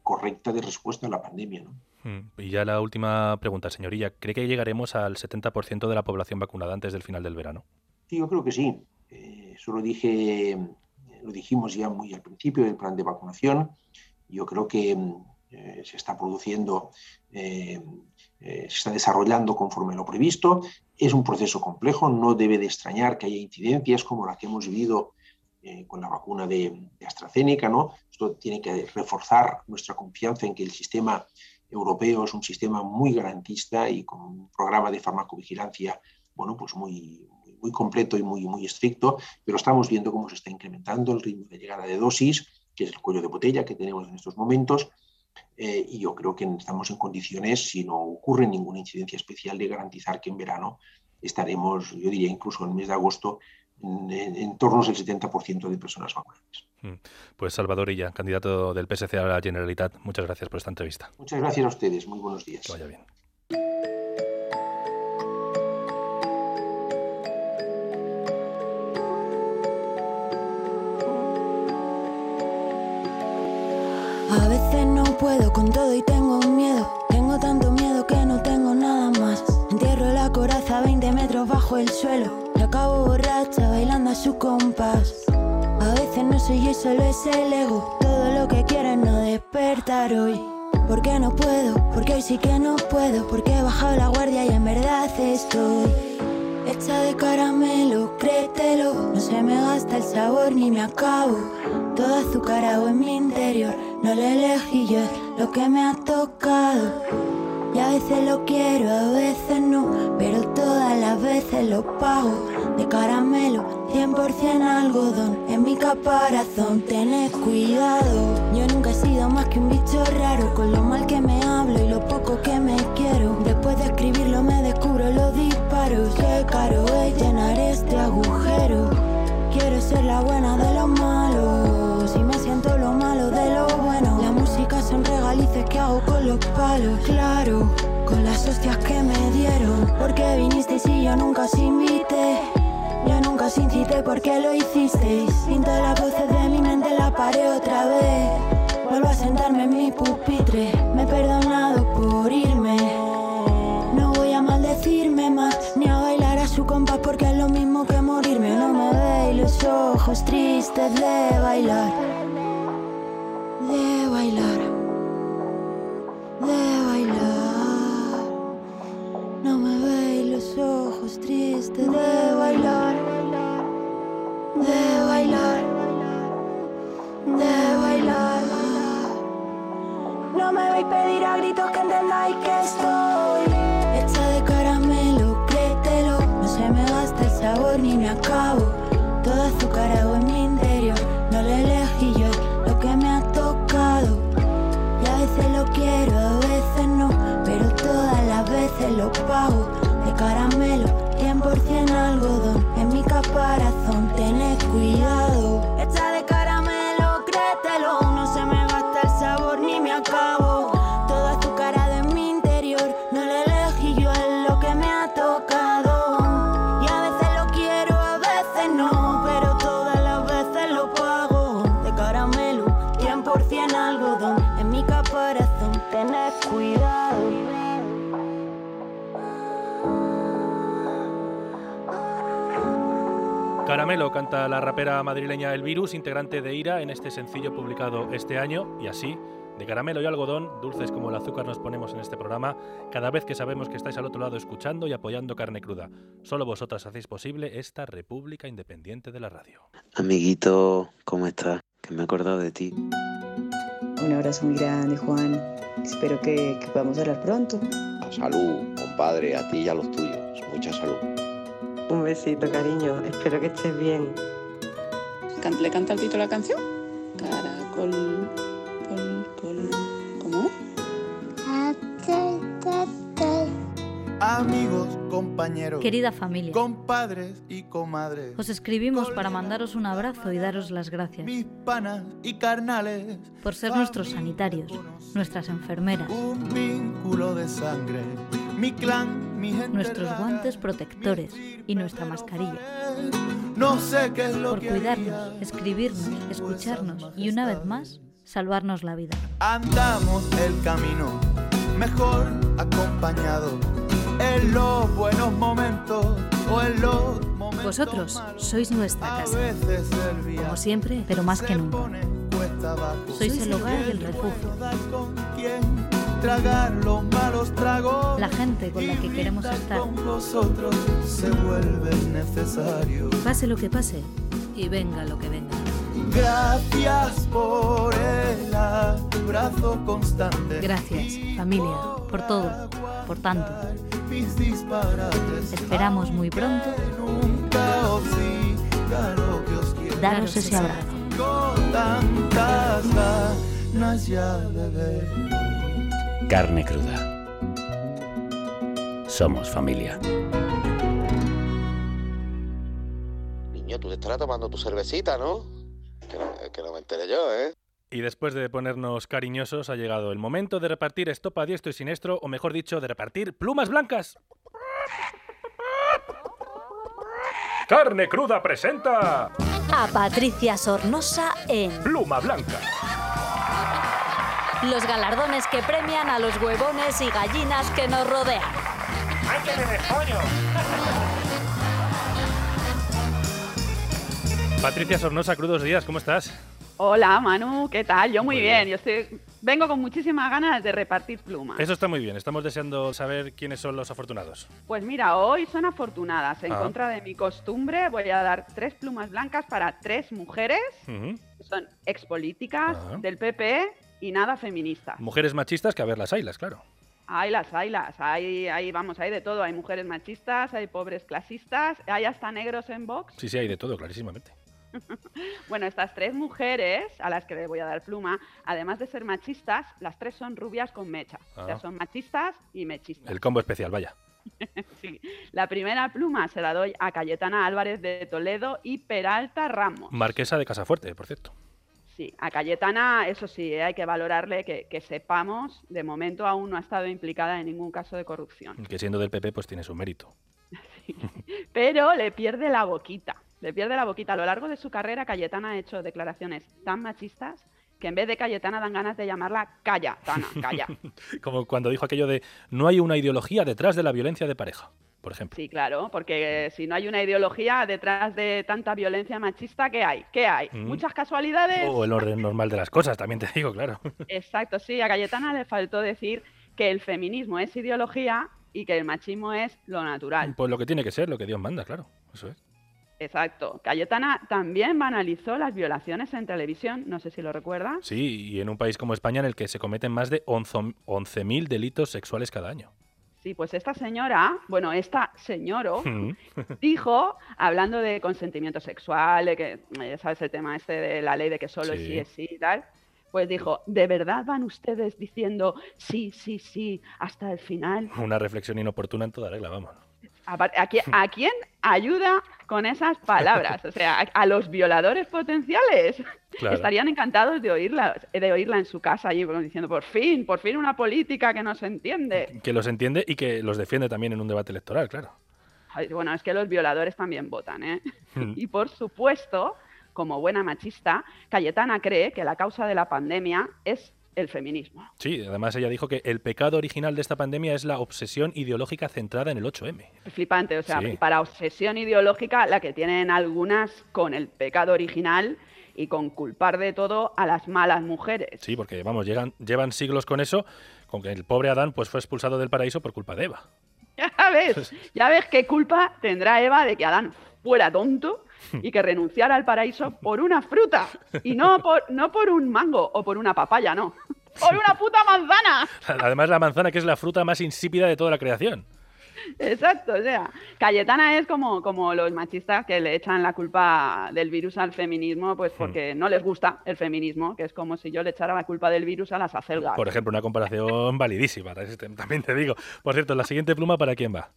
correcta de respuesta a la pandemia. ¿no? Mm, y ya la última pregunta, señoría. ¿Cree que llegaremos al 70% de la población vacunada antes del final del verano? Sí, yo creo que sí. Eh, eso lo dije, lo dijimos ya muy al principio del plan de vacunación. Yo creo que eh, se está produciendo, eh, se está desarrollando conforme lo previsto. Es un proceso complejo, no debe de extrañar que haya incidencias como la que hemos vivido eh, con la vacuna de, AstraZeneca. ¿no? Esto tiene que reforzar nuestra confianza en que el sistema europeo es un sistema muy garantista y con un programa de farmacovigilancia bueno, pues muy, muy completo y muy, muy estricto, pero estamos viendo cómo se está incrementando el ritmo de llegada de dosis, que es el cuello de botella que tenemos en estos momentos, eh, y yo creo que estamos en condiciones, si no ocurre ninguna incidencia especial, de garantizar que en verano estaremos, yo diría incluso en el mes de agosto, en, torno al 70% de personas vacunadas. Mm. Pues Salvador Illa, candidato del PSC a la Generalitat, muchas gracias por esta entrevista. Muchas gracias a ustedes, muy buenos días. Que vaya bien. A veces no puedo con todo y tengo miedo. Tengo tanto miedo que no tengo nada más. Entierro la coraza 20 metros bajo el suelo a su compás. A veces no soy yo, solo es el ego. Todo lo que quiero es no despertar hoy. Porque no puedo, porque hoy sí que no puedo. Porque he bajado la guardia y en verdad estoy hecha de caramelo, créetelo. No se me gasta el sabor ni me acabo. Todo azucarado en mi interior. No lo elegí yo, es lo que me ha tocado. Y a veces lo quiero, a veces no, pero todas las veces lo pago. De caramelo, 100% algodón, en mi caparazón, tened cuidado. Yo nunca he sido más que un bicho raro, con lo mal que me hablo y lo poco que me quiero. Después de escribirlo me descubro los disparos, qué caro es llenar este agujero. Quiero ser la buena de los malos, y me siento lo malo de lo bueno son regalices que hago con los palos. Claro, con las hostias que me dieron. Porque vinisteis y yo nunca os invité. Os incité porque lo hicisteis. Pinto las voces de mi mente en la pared otra vez. Vuelvo a sentarme en mi pupitre. Me he perdonado por irme. No voy a maldecirme más ni a bailar a su compás porque es lo mismo que morirme. No me veis los ojos tristes de bailar, gritos que entendáis que estoy hecha de caramelo, créetelo. No se me gasta el sabor ni me acabo. Todo azucarado en mi interior. No lo elegí yo, lo que me ha tocado. Y a veces lo quiero, a veces no. Pero todas las veces lo pago. De caramelo, 100% algodón. En mi caparazón, tened cuidado. Caramelo canta la rapera madrileña El Virus, integrante de Ira, en este sencillo publicado este año. Y así, de caramelo y algodón, dulces como el azúcar nos ponemos en este programa cada vez que sabemos que estáis al otro lado escuchando y apoyando carne cruda. Solo vosotras hacéis posible esta República Independiente de la Radio. Amiguito, ¿cómo estás? Que me he acordado de ti. Un abrazo muy grande, Juan. Espero que, que podamos hablar pronto. Salud, compadre, a ti y a los tuyos. Mucha salud. Un besito, cariño. Espero que estés bien. ¿Le canta el título a la canción? Caracol, col, col. ¿Cómo? Amigos, compañeros, Querida familia, compadres y comadres, os escribimos para mandaros un abrazo y daros las gracias mis panas y carnales, por ser nuestros sanitarios, nuestras enfermeras, un vínculo de sangre, mi clan, nuestros guantes protectores y nuestra mascarilla. no sé qué es lo Por cuidarnos, escribirnos, escucharnos y una vez más, salvarnos la vida. Andamos el camino mejor acompañado en los buenos momentos o en los momentos Vosotros sois nuestra casa, como siempre, pero más que nunca. Sois el hogar y el refugio, tragar los malos tragos la gente con la que queremos estar. con vosotros se vuelve necesario. Pase lo que pase y venga lo que venga. Gracias por el abrazo constante. Gracias, familia, por todo, por tanto. Esperamos muy pronto daros ese abrazo. Con tantas ganas ya de ver. Carne cruda. Somos familia. Niño, tú te estarás tomando tu cervecita, ¿no? Que no, que no me enteré yo, ¿eh? Y después de ponernos cariñosos, ha llegado el momento de repartir estopa diestro y siniestro, o mejor dicho, de repartir plumas blancas. Carne cruda presenta A Patricia Sornosa en Pluma Blanca. Los galardones que premian a los huevones y gallinas que nos rodean. ¡Ay, que me pollo! Patricia Sornosa, crudos días, ¿cómo estás? Hola Manu, ¿qué tal? Yo muy bien, yo estoy... vengo con muchísimas ganas de repartir plumas. Eso está muy bien, estamos deseando saber quiénes son los afortunados. Pues mira, hoy son afortunadas. En Ah. contra de mi costumbre voy a dar tres plumas blancas para tres mujeres, son expolíticas, Ah. del PP y nada feministas. Mujeres machistas que a ver las haylas, claro. Hay las, hay las, hay, hay, vamos, hay de todo. Hay mujeres machistas, hay pobres clasistas, hay hasta negros en Vox. Sí, sí, hay de todo, clarísimamente. Bueno, estas tres mujeres a las que le voy a dar pluma, además de ser machistas, las tres son rubias con mecha. O sea, Ah. son machistas y mechistas. El combo especial, vaya. Sí. La primera pluma se la doy a Cayetana Álvarez de Toledo y Peralta Ramos. Marquesa de Casafuerte, por cierto. Sí, a Cayetana, eso sí, eh, hay que valorarle que, que sepamos, de momento aún no ha estado implicada en ningún caso de corrupción. Que siendo del PP, pues tiene su mérito. Pero le pierde la boquita, le pierde la boquita. A lo largo de su carrera, Cayetana ha hecho declaraciones tan machistas que en vez de Cayetana dan ganas de llamarla Cayetana, calla. Como cuando dijo aquello de no hay una ideología detrás de la violencia de pareja, por ejemplo. Sí, claro, porque si no hay una ideología detrás de tanta violencia machista, ¿qué hay? ¿Qué hay? Mm. Muchas casualidades. O el orden normal de las cosas, también te digo, claro. Exacto, sí, a Cayetana le faltó decir que el feminismo es ideología y que el machismo es lo natural. Pues lo que tiene que ser, lo que Dios manda, claro. Eso es. Exacto. Cayetana también banalizó las violaciones en televisión, no sé si lo recuerda. Sí, y en un país como España en el que se cometen más de 11 11.000 delitos sexuales cada año. Sí, pues esta señora, bueno, esta señora Mm. dijo, hablando de consentimiento sexual, de que, eh, ¿sabes? El tema este de la ley de que solo es Sí. sí es sí y tal. Pues dijo, ¿de verdad van ustedes diciendo sí, sí, sí hasta el final? Una reflexión inoportuna en toda regla, vamos. ¿A quién, a quién ayuda con esas palabras? O sea, a, a los violadores potenciales. Claro. Estarían encantados de oírla, de oírla en su casa allí diciendo, por fin, por fin una política que nos entiende. Que los entiende y que los defiende también en un debate electoral, claro. Bueno, es que los violadores también votan, ¿eh? Mm. Y por supuesto, como buena machista, Cayetana cree que la causa de la pandemia es el feminismo. Sí, además ella dijo que el pecado original de esta pandemia es la obsesión ideológica centrada en el 8M. Flipante, o sea, Sí. para obsesión ideológica la que tienen algunas con el pecado original y con culpar de todo a las malas mujeres. Sí, porque vamos, llegan, llevan siglos con eso, con que el pobre Adán pues fue expulsado del paraíso por culpa de Eva. Ya ves, ya ves qué culpa tendrá Eva de que Adán fuera tonto y que renunciara al paraíso por una fruta y no por, no por un mango o por una papaya, no. Por una puta manzana. Además la manzana que es la fruta más insípida de toda la creación. Exacto, o sea, Cayetana es como, como los machistas que le echan la culpa del virus al feminismo, pues porque no les gusta el feminismo, que es como si yo le echara la culpa del virus a las acelgas. Por ejemplo, una comparación validísima, también te digo. Por cierto, la siguiente pluma, ¿para quién va?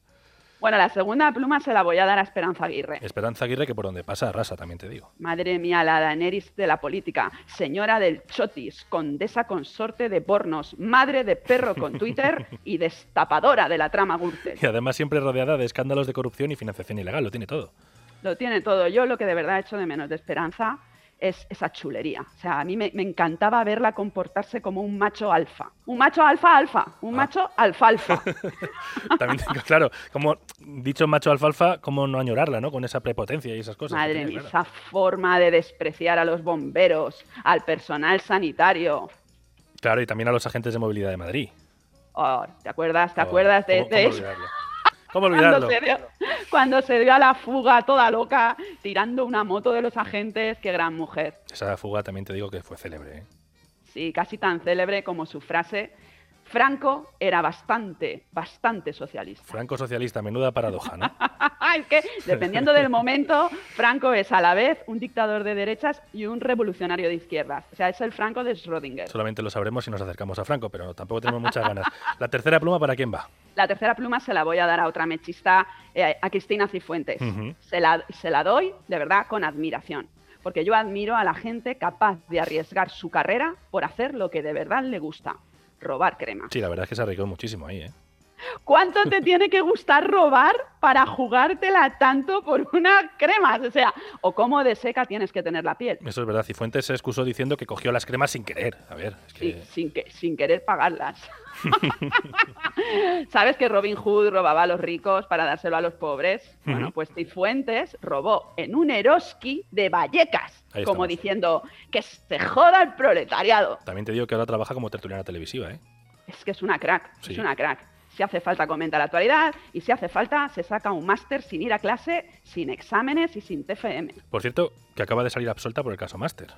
Bueno, la segunda pluma se la voy a dar a Esperanza Aguirre. Esperanza Aguirre, que por donde pasa arrasa, también te digo. Madre mía, la Daenerys de la política, señora del chotis, condesa consorte de pornos, madre de perro con Twitter y destapadora de la trama Gürtel. Y además siempre rodeada de escándalos de corrupción y financiación ilegal, lo tiene todo. Lo tiene todo. Yo lo que de verdad echo de menos de Esperanza es esa chulería. O sea, a mí me, me encantaba verla comportarse como un macho alfa. Un macho alfa alfa. Un macho alfalfa. También tengo, claro, como dicho macho alfalfa, cómo no añorarla, ¿no? Con esa prepotencia y esas cosas. Madre mía, claro. esa forma de despreciar a los bomberos, al personal sanitario. Claro, y también a los agentes de movilidad de Madrid. Oh, ¿Te acuerdas? ¿Te Oh, acuerdas de, ¿cómo- de cómo eso? ¿Cómo olvidarlo? Cuando se, dio, cuando se dio a la fuga toda loca, tirando una moto de los agentes, qué gran mujer. Esa fuga también te digo que fue célebre, ¿eh? Sí, casi tan célebre como su frase. Franco era bastante, bastante socialista. Franco socialista, menuda paradoja, ¿no? es que, dependiendo del momento, Franco es a la vez un dictador de derechas y un revolucionario de izquierdas. O sea, es el Franco de Schrödinger. Solamente lo sabremos si nos acercamos a Franco, pero tampoco tenemos muchas ganas. La tercera pluma, ¿para quién va? La tercera pluma se la voy a dar a otra mechista, eh, a Cristina Cifuentes. Ujú. se, la, se la doy, de verdad, con admiración. Porque yo admiro a la gente capaz de arriesgar su carrera por hacer lo que de verdad le gusta, robar crema. Sí, la verdad es que se arriesgó muchísimo ahí, ¿eh? ¿Cuánto te tiene que gustar robar para jugártela tanto por una crema? O sea, o cómo de seca tienes que tener la piel. Eso es verdad. Cifuentes se excusó diciendo que cogió las cremas sin querer. A ver, es que... Sí, sin, que, sin querer pagarlas. ¿Sabes que Robin Hood robaba a los ricos para dárselo a los pobres? Bueno, pues Cifuentes robó en un Eroski de Vallecas, como diciendo que se joda el proletariado. También te digo que ahora trabaja como tertuliana televisiva, ¿eh? Es que es una crack, Sí. es una crack. Si hace falta comenta la actualidad y si hace falta se saca un máster sin ir a clase, sin exámenes y sin TFM. Por cierto, que acaba de salir absuelta por el caso Máster.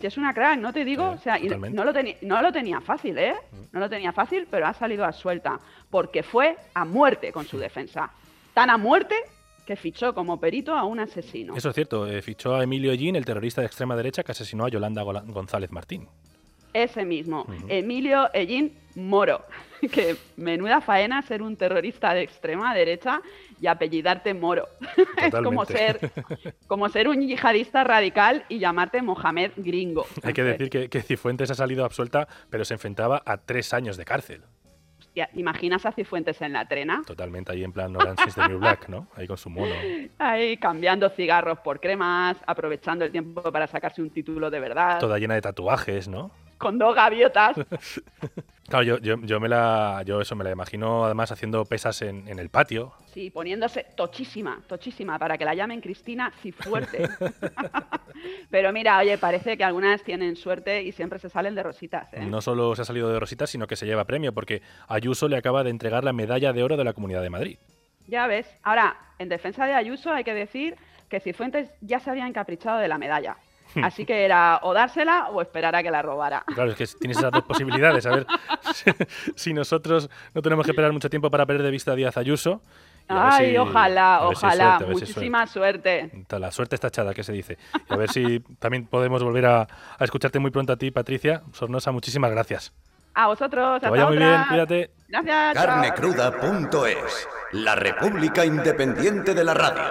Es una crack, no te digo, o sea, y. Mm. no lo, teni- no lo tenía fácil, ¿eh? No lo tenía fácil, pero ha salido a suelta, porque fue a muerte con su defensa. Tan a muerte que fichó como perito a un asesino. Eso es cierto. eh, fichó a Emilio Ellín, el terrorista de extrema derecha que asesinó a Yolanda González Martín. ese mismo, Emilio Ellín Moro. Que menuda faena ser un terrorista de extrema derecha y apellidarte Moro. es como ser, como ser un yihadista radical y llamarte Mohamed Gringo. Hay que decir que, que Cifuentes ha salido absuelta, pero se enfrentaba a tres años de cárcel. Hostia, ¿te imaginas a Cifuentes en la trena? Totalmente ahí en plan Orange is the New Black, ¿no? Ahí con su mono. Ahí cambiando cigarros por cremas, aprovechando el tiempo para sacarse un título de verdad. Toda llena de tatuajes, ¿no? Con dos gaviotas. Claro, yo, yo, yo me la, yo eso me la imagino además haciendo pesas en, en el patio. Sí, poniéndose tochísima, tochísima, para que la llamen Cristina Cifuerte. Pero mira, oye, parece que algunas tienen suerte y siempre se salen de rositas. ¿eh? No solo se ha salido de rositas, sino que se lleva premio, porque Ayuso le acaba de entregar la medalla de oro de la Comunidad de Madrid. Ya ves. Ahora, en defensa de Ayuso hay que decir que Cifuentes ya se había encaprichado de la medalla. Así que era o dársela o esperar a que la robara. Claro, es que tienes esas dos posibilidades. A ver si, nosotros no tenemos que esperar mucho tiempo para perder de vista a Díaz Ayuso. Ay, si- ojalá, ver si ojalá. suerte, a ver si Muchísima suerte. suerte. La suerte está echada, que se dice. Y a ver si también podemos volver a, a escucharte muy pronto a ti, Patricia. Sornosa, muchísimas gracias. A vosotros. Que hasta vaya muy otra. bien, cuídate. Gracias. Carnecruda.es, la república independiente de la radio.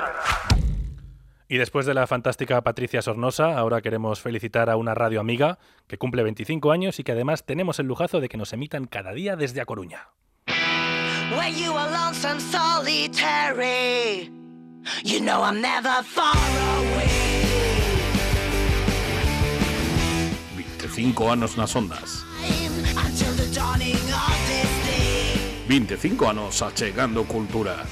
Y después de la fantástica Patricia Sornosa, ahora queremos felicitar a una radio amiga que cumple 25 años y que además tenemos el lujazo de que nos emitan cada día desde A Coruña. When you are lonesome, solitary, you know I'm never far away. 25 anos nas ondas. Until the dawning of this day. 25 anos achegando cultura.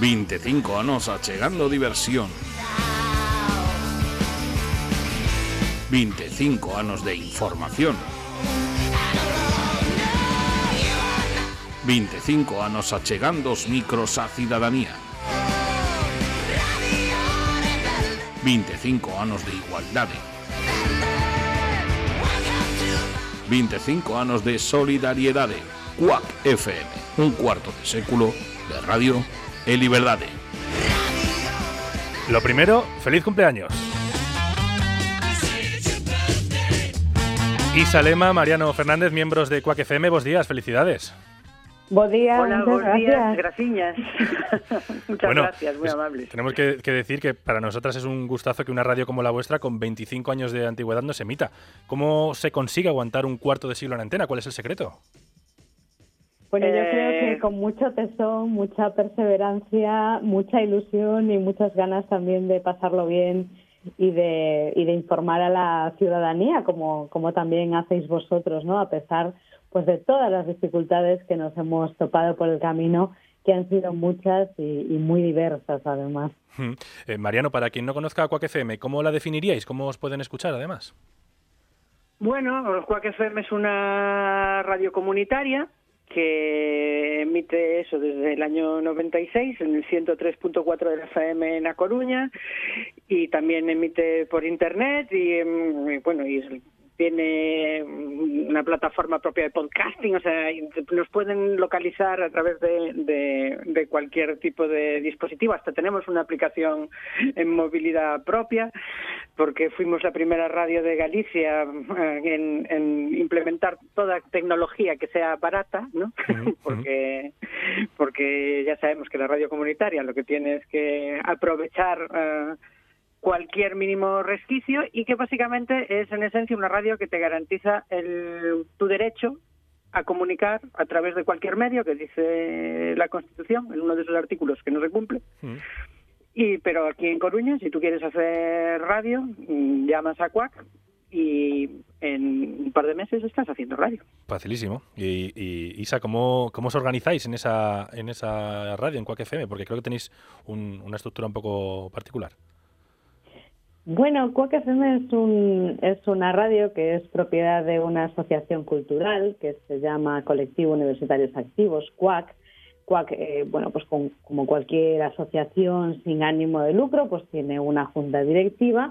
25 anos achegando diversión. 25 anos de información. 25 anos achegando os micros á cidadanía. 25 anos de igualdade. 25 anos de solidariedade. CUAC FM, un cuarto de século de radio e liberdade. Lo primero, feliz cumpleaños. Isa Lema, Mariano Fernández, miembros de Cuac FM, buenos días, felicidades. Buen día, Hola, muchas buenos días, gracias. Muchas Bueno, gracias, muy es- amables. Tenemos que, que decir que para nosotras es un gustazo que una radio como la vuestra, con 25 años de antigüedad, nos emita. ¿Cómo se consigue aguantar un cuarto de siglo en antena? ¿Cuál es el secreto? Bueno, yo Eh, creo que con mucho tesón, mucha perseverancia, mucha ilusión y muchas ganas también de pasarlo bien y de, y de informar a la ciudadanía, como, como también hacéis vosotros, ¿no? A pesar pues de todas las dificultades que nos hemos topado por el camino, que han sido muchas y, y muy diversas además. Hmm. Eh, Mariano, para quien no conozca a Cuac FM, ¿cómo la definiríais? ¿Cómo os pueden escuchar además? Bueno, Cuac FM es una radio comunitaria que emite eso desde el año 96 en el 103.4 de la FM en A Coruña y también emite por internet y, em, bueno y tiene una plataforma propia de podcasting, o sea, nos pueden localizar a través de, de- de cualquier tipo de dispositivo. Hasta tenemos una aplicación en movilidad propia, porque fuimos la primera radio de Galicia eh, en, en implementar toda tecnología que sea barata, ¿no? porque, porque ya sabemos que la radio comunitaria lo que tiene es que aprovechar eh, cualquier mínimo resquicio y que básicamente es en esencia una radio que te garantiza el, tu derecho a comunicar a través de cualquier medio que dice la Constitución en uno de sus artículos que no se cumple. Y pero aquí en Coruña, si tú quieres hacer radio, mm, llamas a Cuac y en un par de meses estás haciendo radio. Facilísimo. Y, y, Isa, ¿cómo, ¿cómo os organizáis en esa, en esa radio, en Cuac FM? Porque creo que tenéis un- una estructura un poco particular. Bueno, Cuac FM es, un, es una radio que es propiedad de una asociación cultural que se llama Colectivo Universitarios Activos, CUAC. CUAC, eh, bueno, pues con- como cualquier asociación sin ánimo de lucro, pues tiene una junta directiva,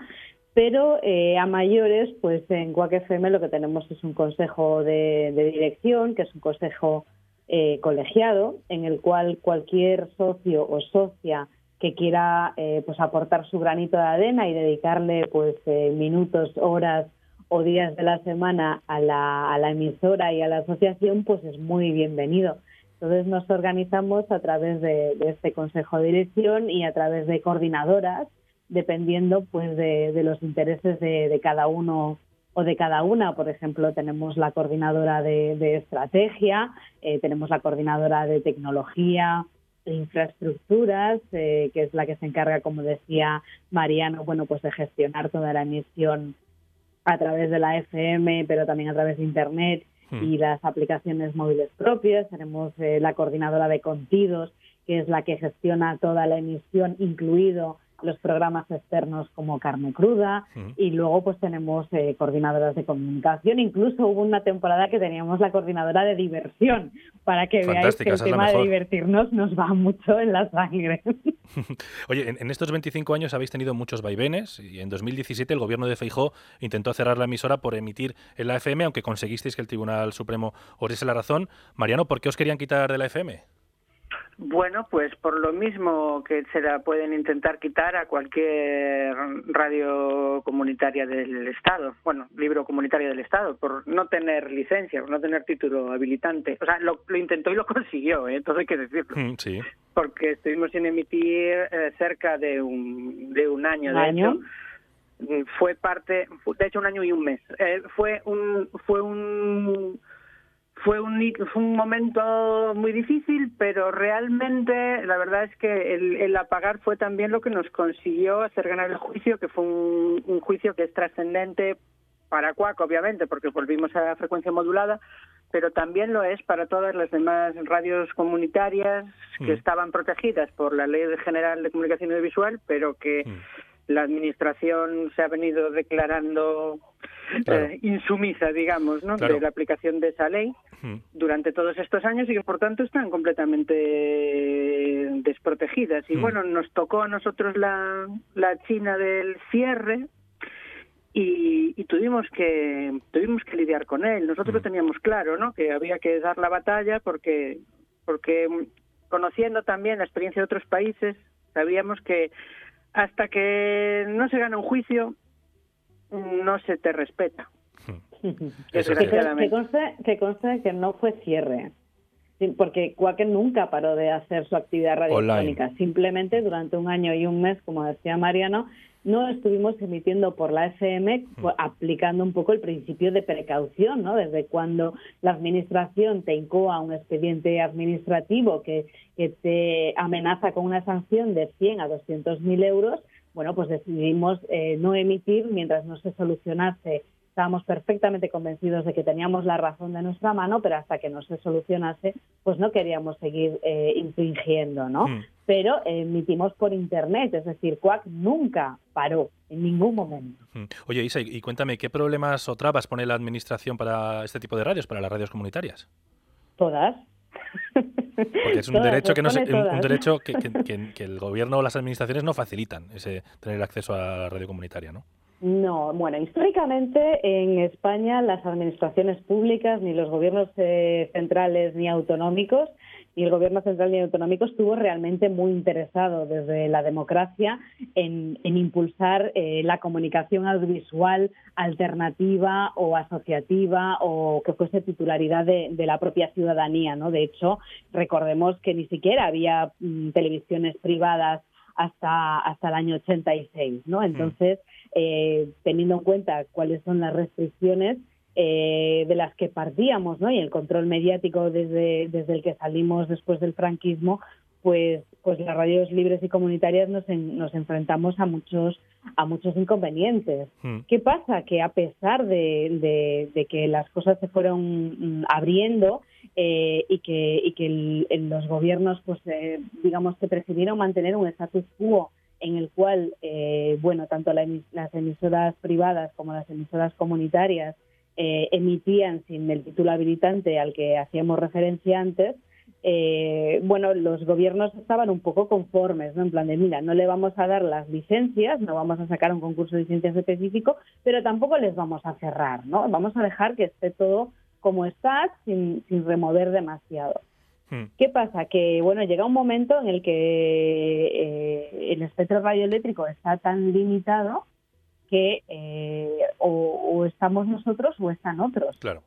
pero eh, a mayores, pues en CUAC FM lo que tenemos es un consejo de, de dirección, que es un consejo eh, colegiado, en el cual cualquier socio o socia que quiera eh, pues aportar su granito de arena y dedicarle pues eh, minutos, horas o días de la semana a la, a la emisora y a la asociación, pues es muy bienvenido. Entonces nos organizamos a través de, este consejo de dirección y a través de coordinadoras, dependiendo pues de, los intereses de, cada uno o de cada una. Por ejemplo, tenemos la coordinadora de, estrategia, eh, tenemos la coordinadora de tecnología, infraestructuras, eh, que es la que se encarga, como decía Mariano, bueno, pues de gestionar toda la emisión a través de la FM, pero también a través de Internet y las aplicaciones móviles propias. Tenemos eh, la coordinadora de contidos, que es la que gestiona toda la emisión, incluido los programas externos como Carne Cruda y luego pues tenemos eh, coordinadoras de comunicación, incluso hubo una temporada que teníamos la coordinadora de diversión, para que veáis que Fantástica, el tema de divertirnos nos va mucho en la sangre. Oye, en, en estos 25 años habéis tenido muchos vaivenes y en 2017 el gobierno de Feijó intentó cerrar la emisora por emitir en la FM, aunque conseguisteis que el Tribunal Supremo os diese la razón. Mariano, ¿por qué os querían quitar de la FM? Bueno, pues por lo mismo que se la pueden intentar quitar a cualquier radio comunitaria del Estado, bueno, libro comunitario del Estado, por no tener licencia, por no tener título habilitante. O sea, lo, lo intentó y lo consiguió, ¿eh? entonces hay que decirlo. Mm, Sí. Porque estuvimos sin emitir eh, cerca de un, de un año, ¿Un de año? hecho. Mm, Fue parte, de hecho un año y un mes. Eh, fue un, fue un fue un, fue un momento muy difícil, pero realmente la verdad es que el, el apagar fue también lo que nos consiguió hacer ganar el juicio, que fue un, un juicio que es trascendente para Cuac, obviamente, porque volvimos a la frecuencia modulada, pero también lo es para todas las demás radios comunitarias que Mm. estaban protegidas por la Ley General de Comunicación Audiovisual, pero que la administración se ha venido declarando Claro. eh, insumisa, digamos, ¿no? Claro. de la aplicación de esa ley durante todos estos años y que por tanto están completamente desprotegidas. Y Mm. bueno, nos tocó a nosotros la, la China del cierre y, y tuvimos que tuvimos que lidiar con él. Nosotros lo teníamos claro, ¿no? Que había que dar la batalla porque porque conociendo también la experiencia de otros países sabíamos que hasta que no se gana un juicio no se te respeta. que, Desgraciadamente. que conste, que no fue cierre, Sí, porque Quaker nunca paró de hacer su actividad radiofónica. Simplemente durante un año y un mes, como decía Mariano, no estuvimos emitiendo por la FM pues, aplicando un poco el principio de precaución, ¿no? Desde cuando la administración te incoa un expediente administrativo que, que te amenaza con una sanción de 100 a 200 mil euros, bueno, pues decidimos eh, no emitir mientras no se solucionase estábamos perfectamente convencidos de que teníamos la razón de nuestra mano, pero hasta que no se solucionase, pues no queríamos seguir eh, infringiendo, ¿no? Mm. Pero emitimos por Internet, es decir, Quack nunca paró en ningún momento. Mm. Oye, Isa, y cuéntame, ¿qué problemas o trabas pone la administración para este tipo de radios, para las radios comunitarias? Todas. Porque es un Todas, derecho que no se- un, derecho que, que- que- que el gobierno o las administraciones no facilitan ese tener acceso a la radio comunitaria, ¿no? No, bueno, históricamente en España las administraciones públicas, ni los gobiernos eh, centrales ni autonómicos, ni el gobierno central ni autonómico estuvo realmente muy interesado desde la democracia en, en impulsar eh, la comunicación audiovisual alternativa o asociativa o que fuese titularidad de, de la propia ciudadanía, ¿no? De hecho, recordemos que ni siquiera había mm, televisiones privadas hasta hasta el año 86, ¿no? Entonces, eh, teniendo en cuenta cuáles son las restricciones eh, de las que partíamos, ¿no? Y el control mediático desde, desde el que salimos después del franquismo, pues, pues las radios libres y comunitarias nos, en- nos enfrentamos a muchos, a muchos inconvenientes. ¿Qué pasa? Que a pesar de, de- de que las cosas se fueron mm, abriendo eh, y que, y que el- en los gobiernos, pues eh, digamos que prefirieron mantener un status quo en el cual, eh, bueno, tanto las emisoras privadas como las emisoras comunitarias eh, emitían sin el título habilitante al que hacíamos referencia antes, eh, bueno, los gobiernos estaban un poco conformes, ¿no? En plan de, mira, no le vamos a dar las licencias, no vamos a sacar un concurso de licencias específico, pero tampoco les vamos a cerrar, ¿no? Vamos a dejar que esté todo como está, sin, sin remover demasiado. Hmm. ¿Qué pasa? Que bueno, llega un momento en el que eh, el espectro radioeléctrico está tan limitado que eh, o, o estamos nosotros o están otros. Claro.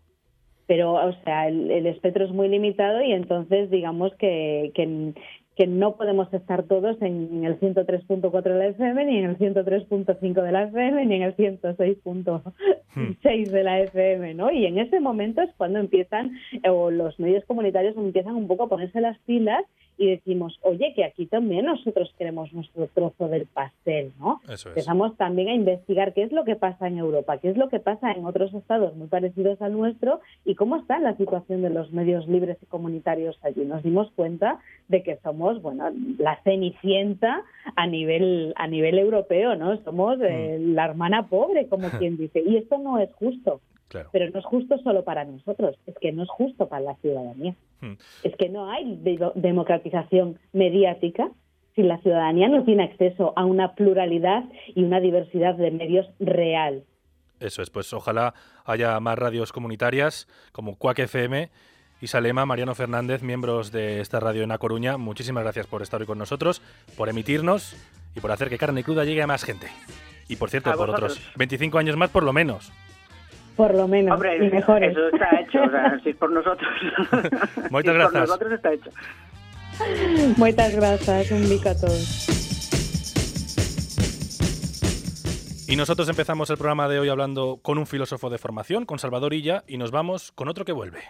Pero, o sea, el, el espectro es muy limitado y entonces digamos que, que, que no podemos estar todos en el 103.4 de la FM, ni en el 103.5 de la FM, ni en el 106.6 de la FM, ¿no? Y en ese momento es cuando empiezan, eh, o los medios comunitarios empiezan un poco a ponerse las pilas y decimos, oye, que aquí también nosotros queremos nuestro trozo del pastel, ¿no? Eso es. Empezamos también a investigar qué es lo que pasa en Europa, qué es lo que pasa en otros estados muy parecidos al nuestro y cómo está la situación de los medios libres y comunitarios allí. Nos dimos cuenta de que somos, bueno, la cenicienta a nivel a nivel europeo, ¿no? Somos eh, la hermana pobre, como quien dice. Y esto no es justo. Claro. Pero no es justo solo para nosotros, es que no es justo para la ciudadanía. Hmm. Es que no hay de- democratización mediática si la ciudadanía no tiene acceso a una pluralidad y una diversidad de medios real. Eso es, pues ojalá haya más radios comunitarias como Cuac FM y Salema, Mariano Fernández, miembros de esta radio en A Coruña. Muchísimas gracias por estar hoy con nosotros, por emitirnos y por hacer que Carne Cruda llegue a más gente. Y por cierto, A por vosotros. otros 25 años más por lo menos. Por lo menos, Hombre, y mejores. eso está hecho, o sea, si es por nosotros. Si es por nosotros está hecho. Muchas gracias, un bico a todos. Y nosotros empezamos el programa de hoy hablando con un filósofo de formación, con Salvador Illa, y nos vamos con otro que vuelve.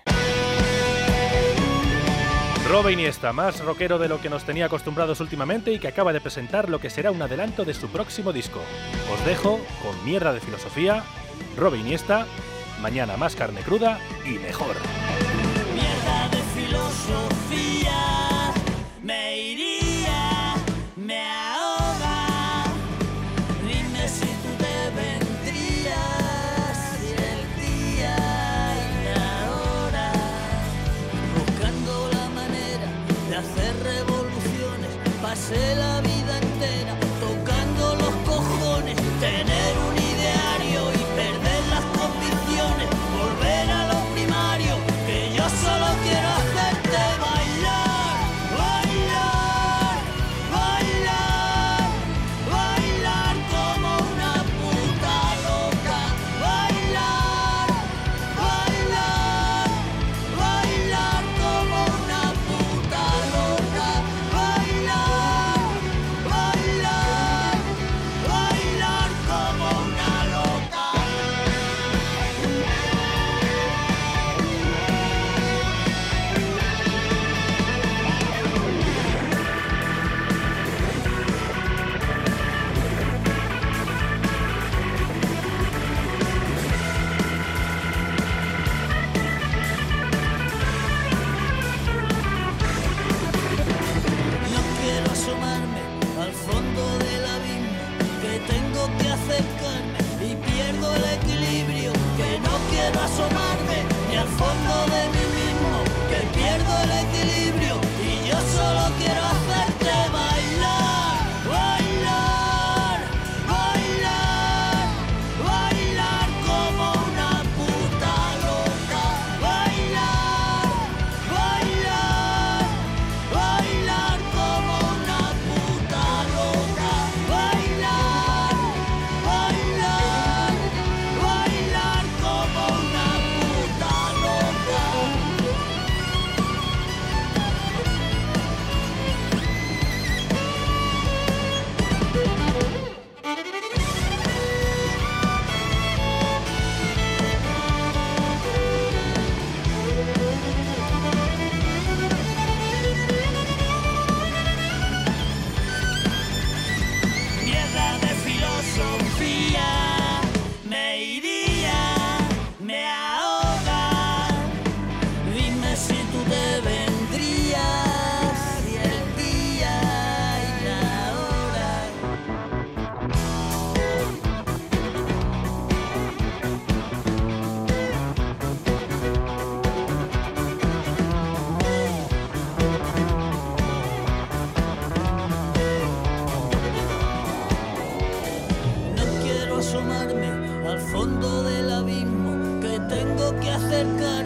Robe Iniesta, más rockero de lo que nos tenía acostumbrados últimamente y que acaba de presentar lo que será un adelanto de su próximo disco. Os dejo con mierda de filosofía, Robe Iniesta, mañana más carne cruda y mejor. Mierda de filosofía, me iría, me ahoga. Dime si tú te vendrías el día y la hora, buscando la manera de hacer revoluciones. Pasé la al fondo del abismo, que tengo que acercarme